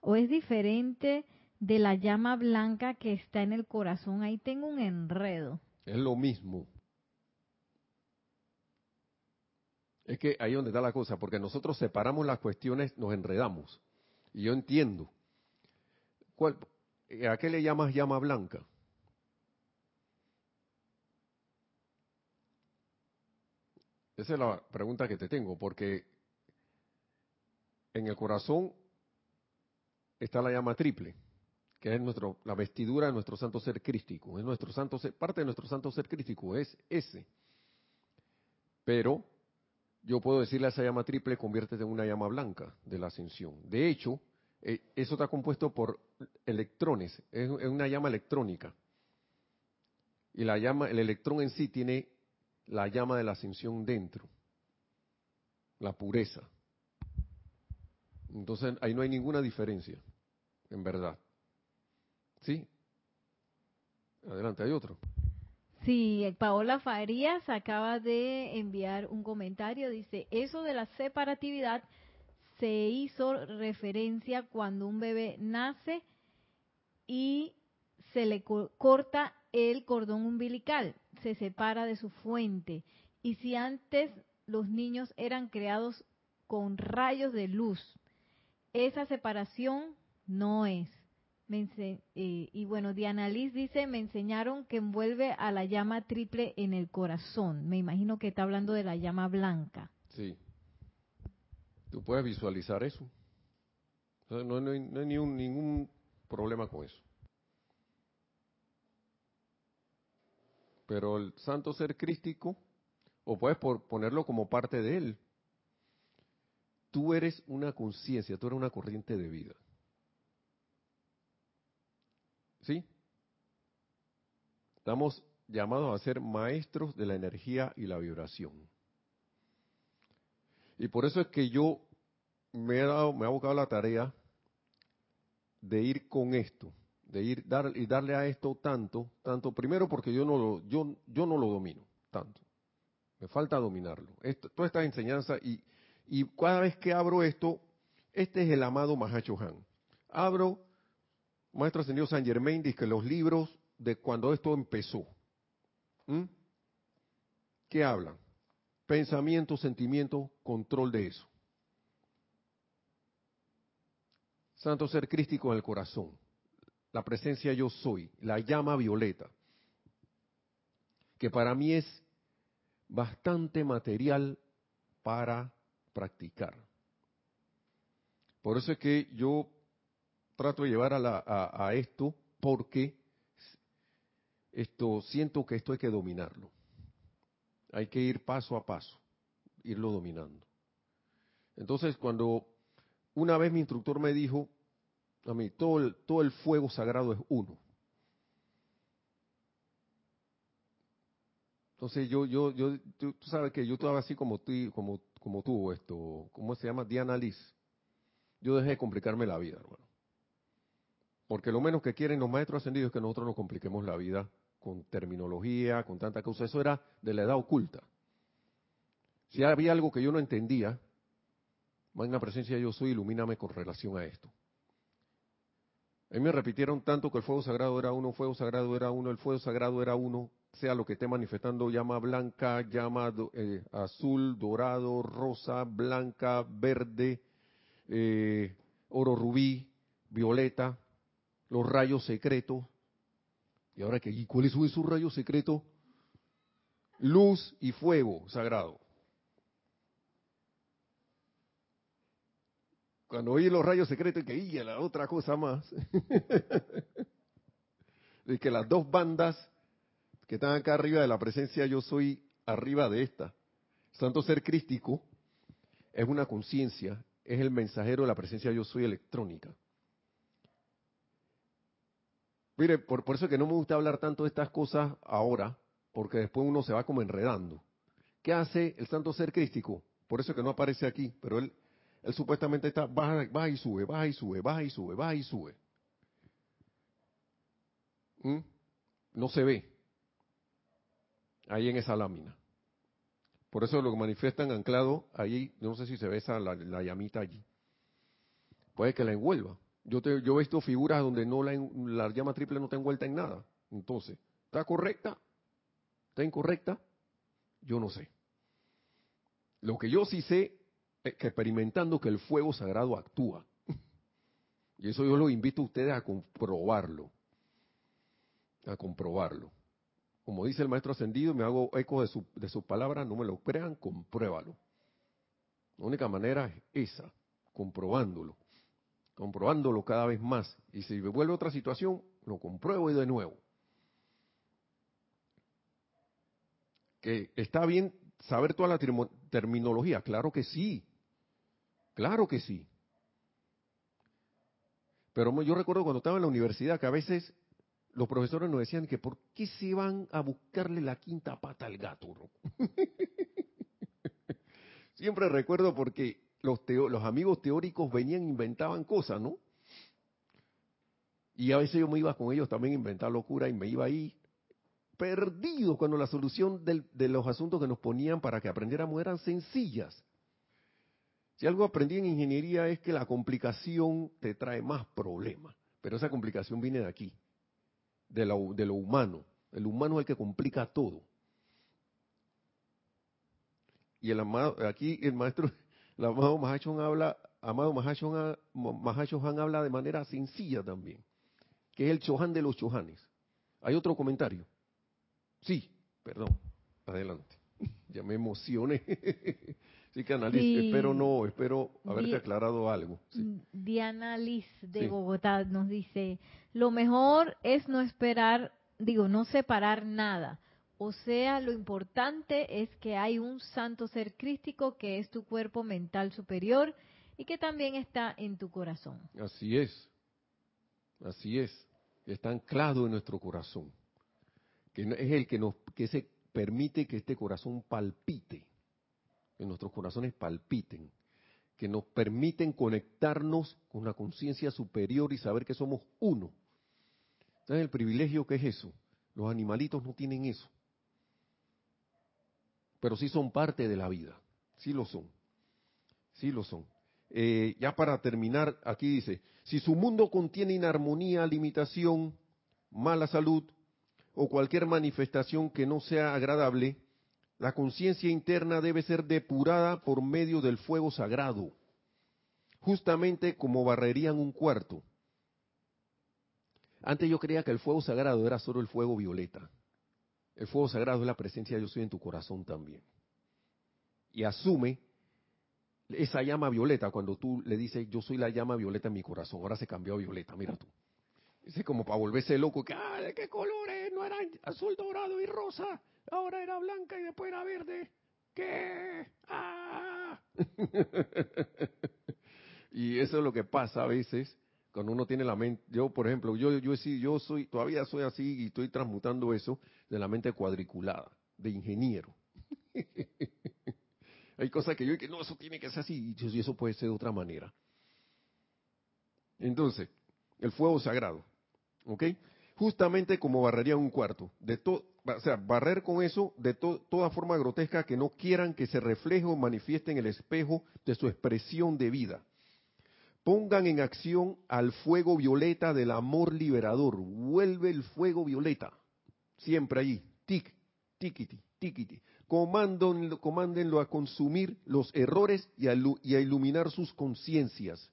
Speaker 2: o es diferente de la llama blanca que está en el corazón? Ahí tengo un enredo.
Speaker 1: Es lo mismo. Es que ahí donde está la cosa, porque nosotros separamos las cuestiones, nos enredamos. Y yo entiendo. ¿A qué le llamas llama blanca? Esa es la pregunta que te tengo, porque en el corazón está la llama triple, que es nuestro, la vestidura de nuestro santo ser crístico, es nuestro santo parte de nuestro santo ser crístico es ese. Pero yo puedo decirle a esa llama triple, conviértete en una llama blanca de la ascensión. De hecho, eh, eso está compuesto por electrones, es, es una llama electrónica. Y la llama, el electrón en sí tiene la llama de la ascensión dentro, la pureza. Entonces ahí no hay ninguna diferencia, en verdad. ¿Sí? Adelante, hay otro.
Speaker 2: Sí, Paola Farías acaba de enviar un comentario, dice, eso de la separatividad se hizo referencia cuando un bebé nace y se le corta el cordón umbilical, se separa de su fuente. Y si antes los niños eran creados con rayos de luz, esa separación no es. Y bueno, Diana Liz dice, me enseñaron que envuelve a la llama triple en el corazón. Me imagino que está hablando de la llama blanca.
Speaker 1: Sí. Tú puedes visualizar eso. No, hay, ningún problema con eso. pero el santo ser crístico, o puedes ponerlo como parte de él, tú eres una conciencia, tú eres una corriente de vida. ¿Sí? Estamos llamados a ser maestros de la energía y la vibración. Y por eso es que yo me he dado, me abocado la tarea de ir con esto de ir dar y darle a esto tanto, tanto primero porque yo no lo yo yo no lo domino tanto. Me falta dominarlo. Toda esta enseñanza y y cada vez que abro esto, este es el amado Mahacho Han. Abro Maestro Ascendido San Germain dice que los libros de cuando esto empezó. ¿Mm? ¿Qué hablan? Pensamiento, sentimiento, control de eso. Santo ser crístico en el corazón la presencia yo soy, la llama violeta. que para mí es bastante material para practicar. Por eso es que yo trato de llevar a, a esto porque esto siento que esto hay que dominarlo. Hay que ir paso a paso, irlo dominando. Entonces, cuando una vez mi instructor me dijo, a mí, todo el, todo el fuego sagrado es uno. Entonces yo, yo, yo, tú, sabes que yo estaba así como tú, como, como tú, esto, ¿cómo se llama? Diana Liz. Yo dejé de complicarme la vida, hermano. Porque lo menos que quieren los maestros ascendidos es que nosotros nos compliquemos la vida con terminología, con tanta cosa. Eso era de la edad oculta. Si había algo que yo no entendía, magna presencia yo soy, ilumíname con relación a esto. A mí me repitieron tanto que el fuego sagrado era uno, fuego sagrado era uno, el fuego sagrado era uno, sea lo que esté manifestando, llama blanca, llama eh, azul, dorado, rosa, blanca, verde, eh, oro rubí, violeta, los rayos secretos. Y ahora que, ¿y cuáles son esos rayos secretos? Luz y fuego sagrado. Cuando oye los rayos secretos, que y la otra cosa más. de que las dos bandas que están acá arriba de la presencia, yo soy arriba de esta. Santo ser crístico es una conciencia, es el mensajero de la presencia yo soy electrónica. Mire, por, eso que no me gusta hablar tanto de estas cosas ahora, porque después uno se va como enredando. ¿Qué hace el santo ser crístico? Por eso que no aparece aquí, pero él él supuestamente está, baja, y sube, baja y sube, baja y sube, baja y sube. ¿Mm? No se ve ahí en esa lámina. Por eso lo que manifiestan anclado ahí, no sé si se ve esa la, llamita allí. Puede que la envuelva. Yo, te, he visto figuras donde no la, la llama triple no está envuelta en nada. Entonces, ¿está correcta? ¿Está incorrecta? Yo no sé. Lo que yo sí sé experimentando que el fuego sagrado actúa. Y eso yo lo invito a ustedes a comprobarlo. A comprobarlo. Como dice el maestro ascendido, me hago eco de, su, de sus palabras, no me lo crean, compruébalo. La única manera es esa, comprobándolo. Comprobándolo cada vez más. Y si vuelve otra situación, lo compruebo y de nuevo. Que está bien saber toda la terminología, claro que sí. Claro que sí. Pero yo recuerdo cuando estaba en la universidad que a veces los profesores nos decían que por qué se van a buscarle la quinta pata al gato. Siempre recuerdo porque los, los amigos teóricos venían e inventaban cosas, ¿no? Y a veces yo me iba con ellos también a inventar locura y me iba ahí perdido cuando la solución de los asuntos que nos ponían para que aprendiéramos eran sencillas. Si algo aprendí en ingeniería es que la complicación te trae más problemas, pero esa complicación viene de aquí, de de lo humano. El humano es el que complica todo. Y el amado, aquí el maestro, el amado Mahachon habla, amado Mahachon, habla de manera sencilla también, que es el Chohan de los Chohanes. ¿Hay otro comentario? Sí, perdón, adelante. Ya me emocioné. Sí, que analice, espero no, espero haberte aclarado algo.
Speaker 2: Diana Liz de Bogotá nos dice, lo mejor es no esperar, digo, no separar nada. O sea, lo importante es que hay un santo ser crístico que es tu cuerpo mental superior y que también está en tu corazón.
Speaker 1: Así es, así es, está anclado en nuestro corazón, que es el que nos, que se permite que este corazón palpite que nuestros corazones palpiten, que nos permiten conectarnos con la conciencia superior y saber que somos uno. ¿Sabes el privilegio que es eso? Los animalitos no tienen eso. Pero sí son parte de la vida. Sí lo son. Sí lo son. Eh, ya para terminar, aquí dice, si su mundo contiene inarmonía, limitación, mala salud o cualquier manifestación que no sea agradable, la conciencia interna debe ser depurada por medio del fuego sagrado, justamente como barrerían un cuarto. Antes yo creía que el fuego sagrado era solo el fuego violeta. El fuego sagrado es la presencia de yo soy en tu corazón también. Y asume esa llama violeta cuando tú le dices yo soy la llama violeta en mi corazón. Ahora se cambió a violeta, mira tú. Dice como para volverse loco, que, ah, ¿de qué colores? No era azul, dorado y rosa. Ahora era blanca y después era verde. ¿Qué? ¡Ah! y eso es lo que pasa a veces cuando uno tiene la mente. Yo, por ejemplo, yo, yo, soy, todavía soy así y estoy transmutando eso de la mente cuadriculada, de ingeniero. Hay cosas que yo que no, eso tiene que ser así y eso puede ser de otra manera. Entonces, el fuego sagrado. ¿Ok? Justamente como barrería un cuarto. De o sea, barrer con eso de toda forma grotesca que no quieran que se refleje o manifieste en el espejo de su expresión de vida. Pongan en acción al fuego violeta del amor liberador. Vuelve el fuego violeta. Siempre allí. Tic, tiquiti, tiquiti. Comándenlo a consumir los errores y a iluminar sus conciencias.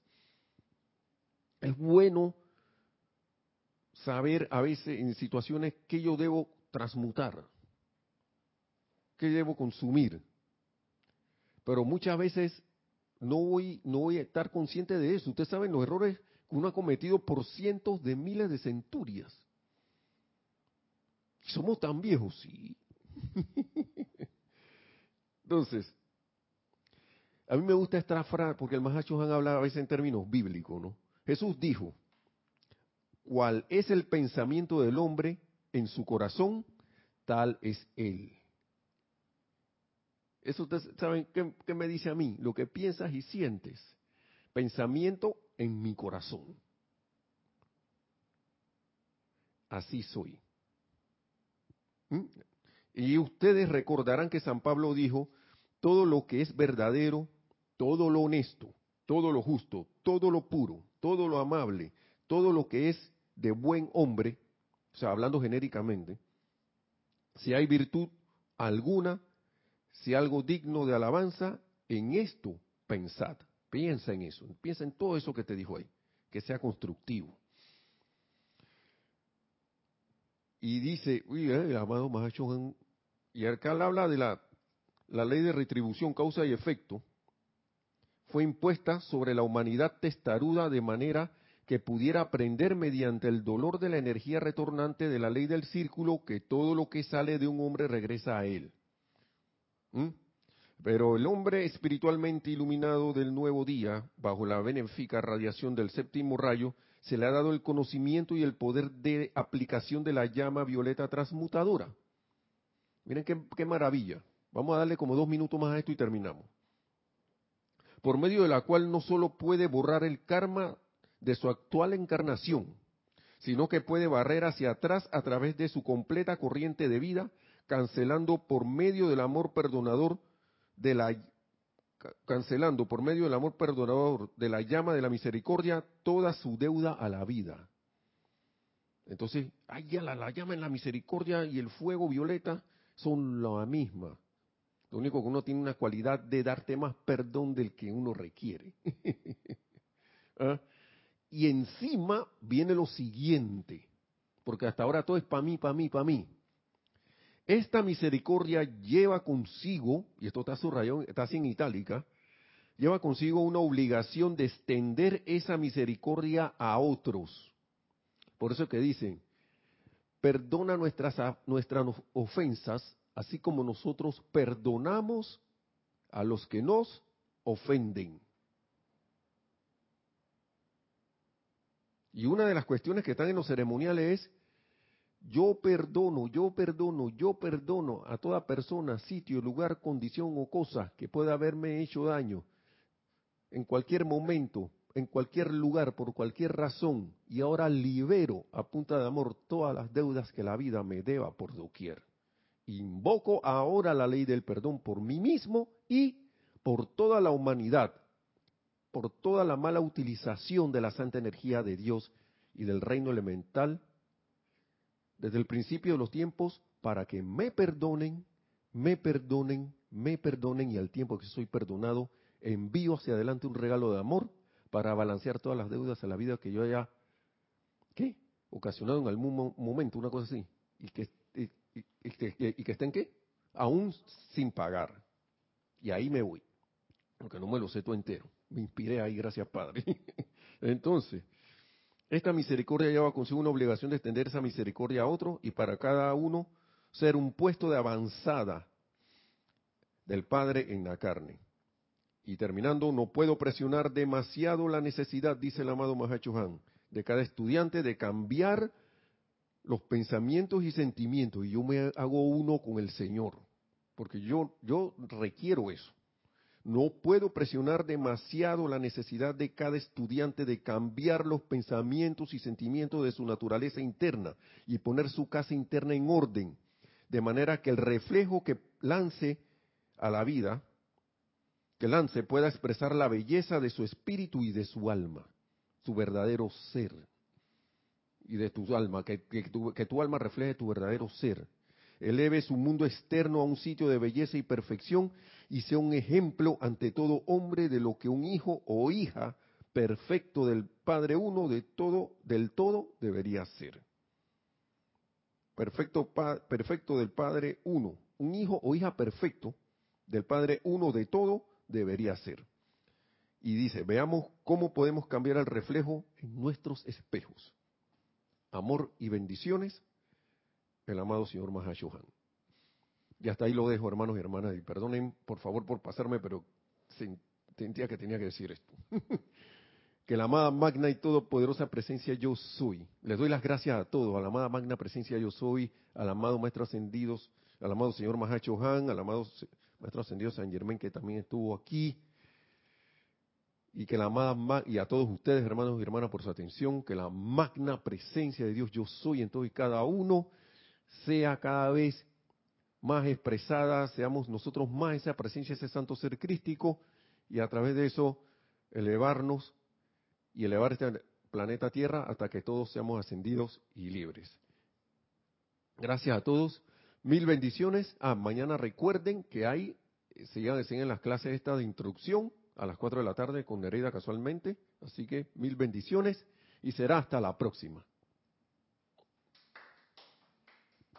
Speaker 1: Es bueno saber a veces en situaciones que yo debo transmutar, que debo consumir. Pero muchas veces no voy, no voy a estar consciente de eso. Ustedes saben los errores que uno ha cometido por cientos de miles de centurias. Somos tan viejos, sí. Entonces, a mí me gusta esta frase porque el Mahacho han hablado a veces en términos bíblicos, ¿no? Jesús dijo, cuál es el pensamiento del hombre en su corazón, tal es él. Eso saben qué, me dice a mí, lo que piensas y sientes. Pensamiento en mi corazón. Así soy. ¿Mm? Y ustedes recordarán que San Pablo dijo, todo lo que es verdadero, todo lo honesto, todo lo justo, todo lo puro, todo lo amable, todo lo que es de buen hombre, o sea, hablando genéricamente, si hay virtud alguna, si algo digno de alabanza, en esto pensad. Piensa en eso, piensa en todo eso que te dijo ahí, que sea constructivo. Y dice, uy, eh, amado Mahacho, y acá habla de la, la ley de retribución, causa y efecto, fue impuesta sobre la humanidad testaruda de manera que pudiera aprender mediante el dolor de la energía retornante de la ley del círculo que todo lo que sale de un hombre regresa a él. ¿Mm? Pero el hombre espiritualmente iluminado del nuevo día, bajo la benéfica radiación del séptimo rayo, se le ha dado el conocimiento y el poder de aplicación de la llama violeta transmutadora. Miren qué, qué maravilla. Vamos a darle como dos minutos más a esto y terminamos. Por medio de la cual no solo puede borrar el karma de su actual encarnación, sino que puede barrer hacia atrás a través de su completa corriente de vida, cancelando por medio del amor perdonador de la cancelando por medio del amor perdonador de la llama de la misericordia toda su deuda a la vida. Entonces, ya la, la llama en la misericordia y el fuego violeta son la misma. Lo único que uno tiene una cualidad de darte más perdón del que uno requiere. ¿Ah? Y encima viene lo siguiente, porque hasta ahora todo es para mí, para mí, para mí. Esta misericordia lleva consigo, y esto está subrayado, está así en itálica, lleva consigo una obligación de extender esa misericordia a otros. Por eso que dicen, perdona nuestras, nuestras ofensas, así como nosotros perdonamos a los que nos ofenden. Y una de las cuestiones que están en los ceremoniales es, yo perdono, yo perdono, yo perdono a toda persona, sitio, lugar, condición o cosa que pueda haberme hecho daño en cualquier momento, en cualquier lugar, por cualquier razón, y ahora libero a punta de amor todas las deudas que la vida me deba por doquier. Invoco ahora la ley del perdón por mí mismo y por toda la humanidad, por toda la mala utilización de la santa energía de Dios y del reino elemental desde el principio de los tiempos para que me perdonen, me perdonen, me perdonen y al tiempo que soy perdonado envío hacia adelante un regalo de amor para balancear todas las deudas a la vida que yo haya ocasionado en algún momento, una cosa así, y que y, que estén qué? Aún sin pagar. Y ahí me voy, porque no me lo sé todo entero. Me inspiré ahí, gracias Padre. Entonces, esta misericordia lleva consigo una obligación de extender esa misericordia a otro y para cada uno ser un puesto de avanzada del Padre en la carne. Y terminando, no puedo presionar demasiado la necesidad, dice el amado Mahacho Han, de cada estudiante de cambiar los pensamientos y sentimientos. Y yo me hago uno con el Señor, porque yo, yo requiero eso. No puedo presionar demasiado la necesidad de cada estudiante de cambiar los pensamientos y sentimientos de su naturaleza interna y poner su casa interna en orden, de manera que el reflejo que lance a la vida, que lance pueda expresar la belleza de su espíritu y de su alma, su verdadero ser, y de tu alma, que, tu, que tu alma refleje tu verdadero ser eleve su mundo externo a un sitio de belleza y perfección y sea un ejemplo ante todo hombre de lo que un hijo o hija perfecto del Padre uno de todo del todo debería ser. Perfecto, perfecto del Padre uno, un hijo o hija perfecto del Padre uno de todo debería ser. Y dice, veamos cómo podemos cambiar el reflejo en nuestros espejos. Amor y bendiciones el amado señor Mahashohan. Y hasta ahí lo dejo, hermanos y hermanas. Y perdonen, por favor, por pasarme, pero sentía que tenía que decir esto. que la amada magna y todopoderosa presencia yo soy. Les doy las gracias a todos, a la amada magna presencia yo soy, al amado maestro ascendidos, al amado señor Mahachohan, al amado maestro ascendido San Germán que también estuvo aquí. Y que la amada y a todos ustedes, hermanos y hermanas, por su atención, que la magna presencia de Dios yo soy en todo y cada uno sea cada vez más expresada, seamos nosotros más esa presencia, ese santo ser crístico, y a través de eso elevarnos y elevar este planeta Tierra hasta que todos seamos ascendidos y libres. Gracias a todos. Mil bendiciones. Ah, mañana recuerden que hay, se en las clases estas de introducción a las 4 de la tarde con Nereida casualmente. Así que mil bendiciones y será hasta la próxima.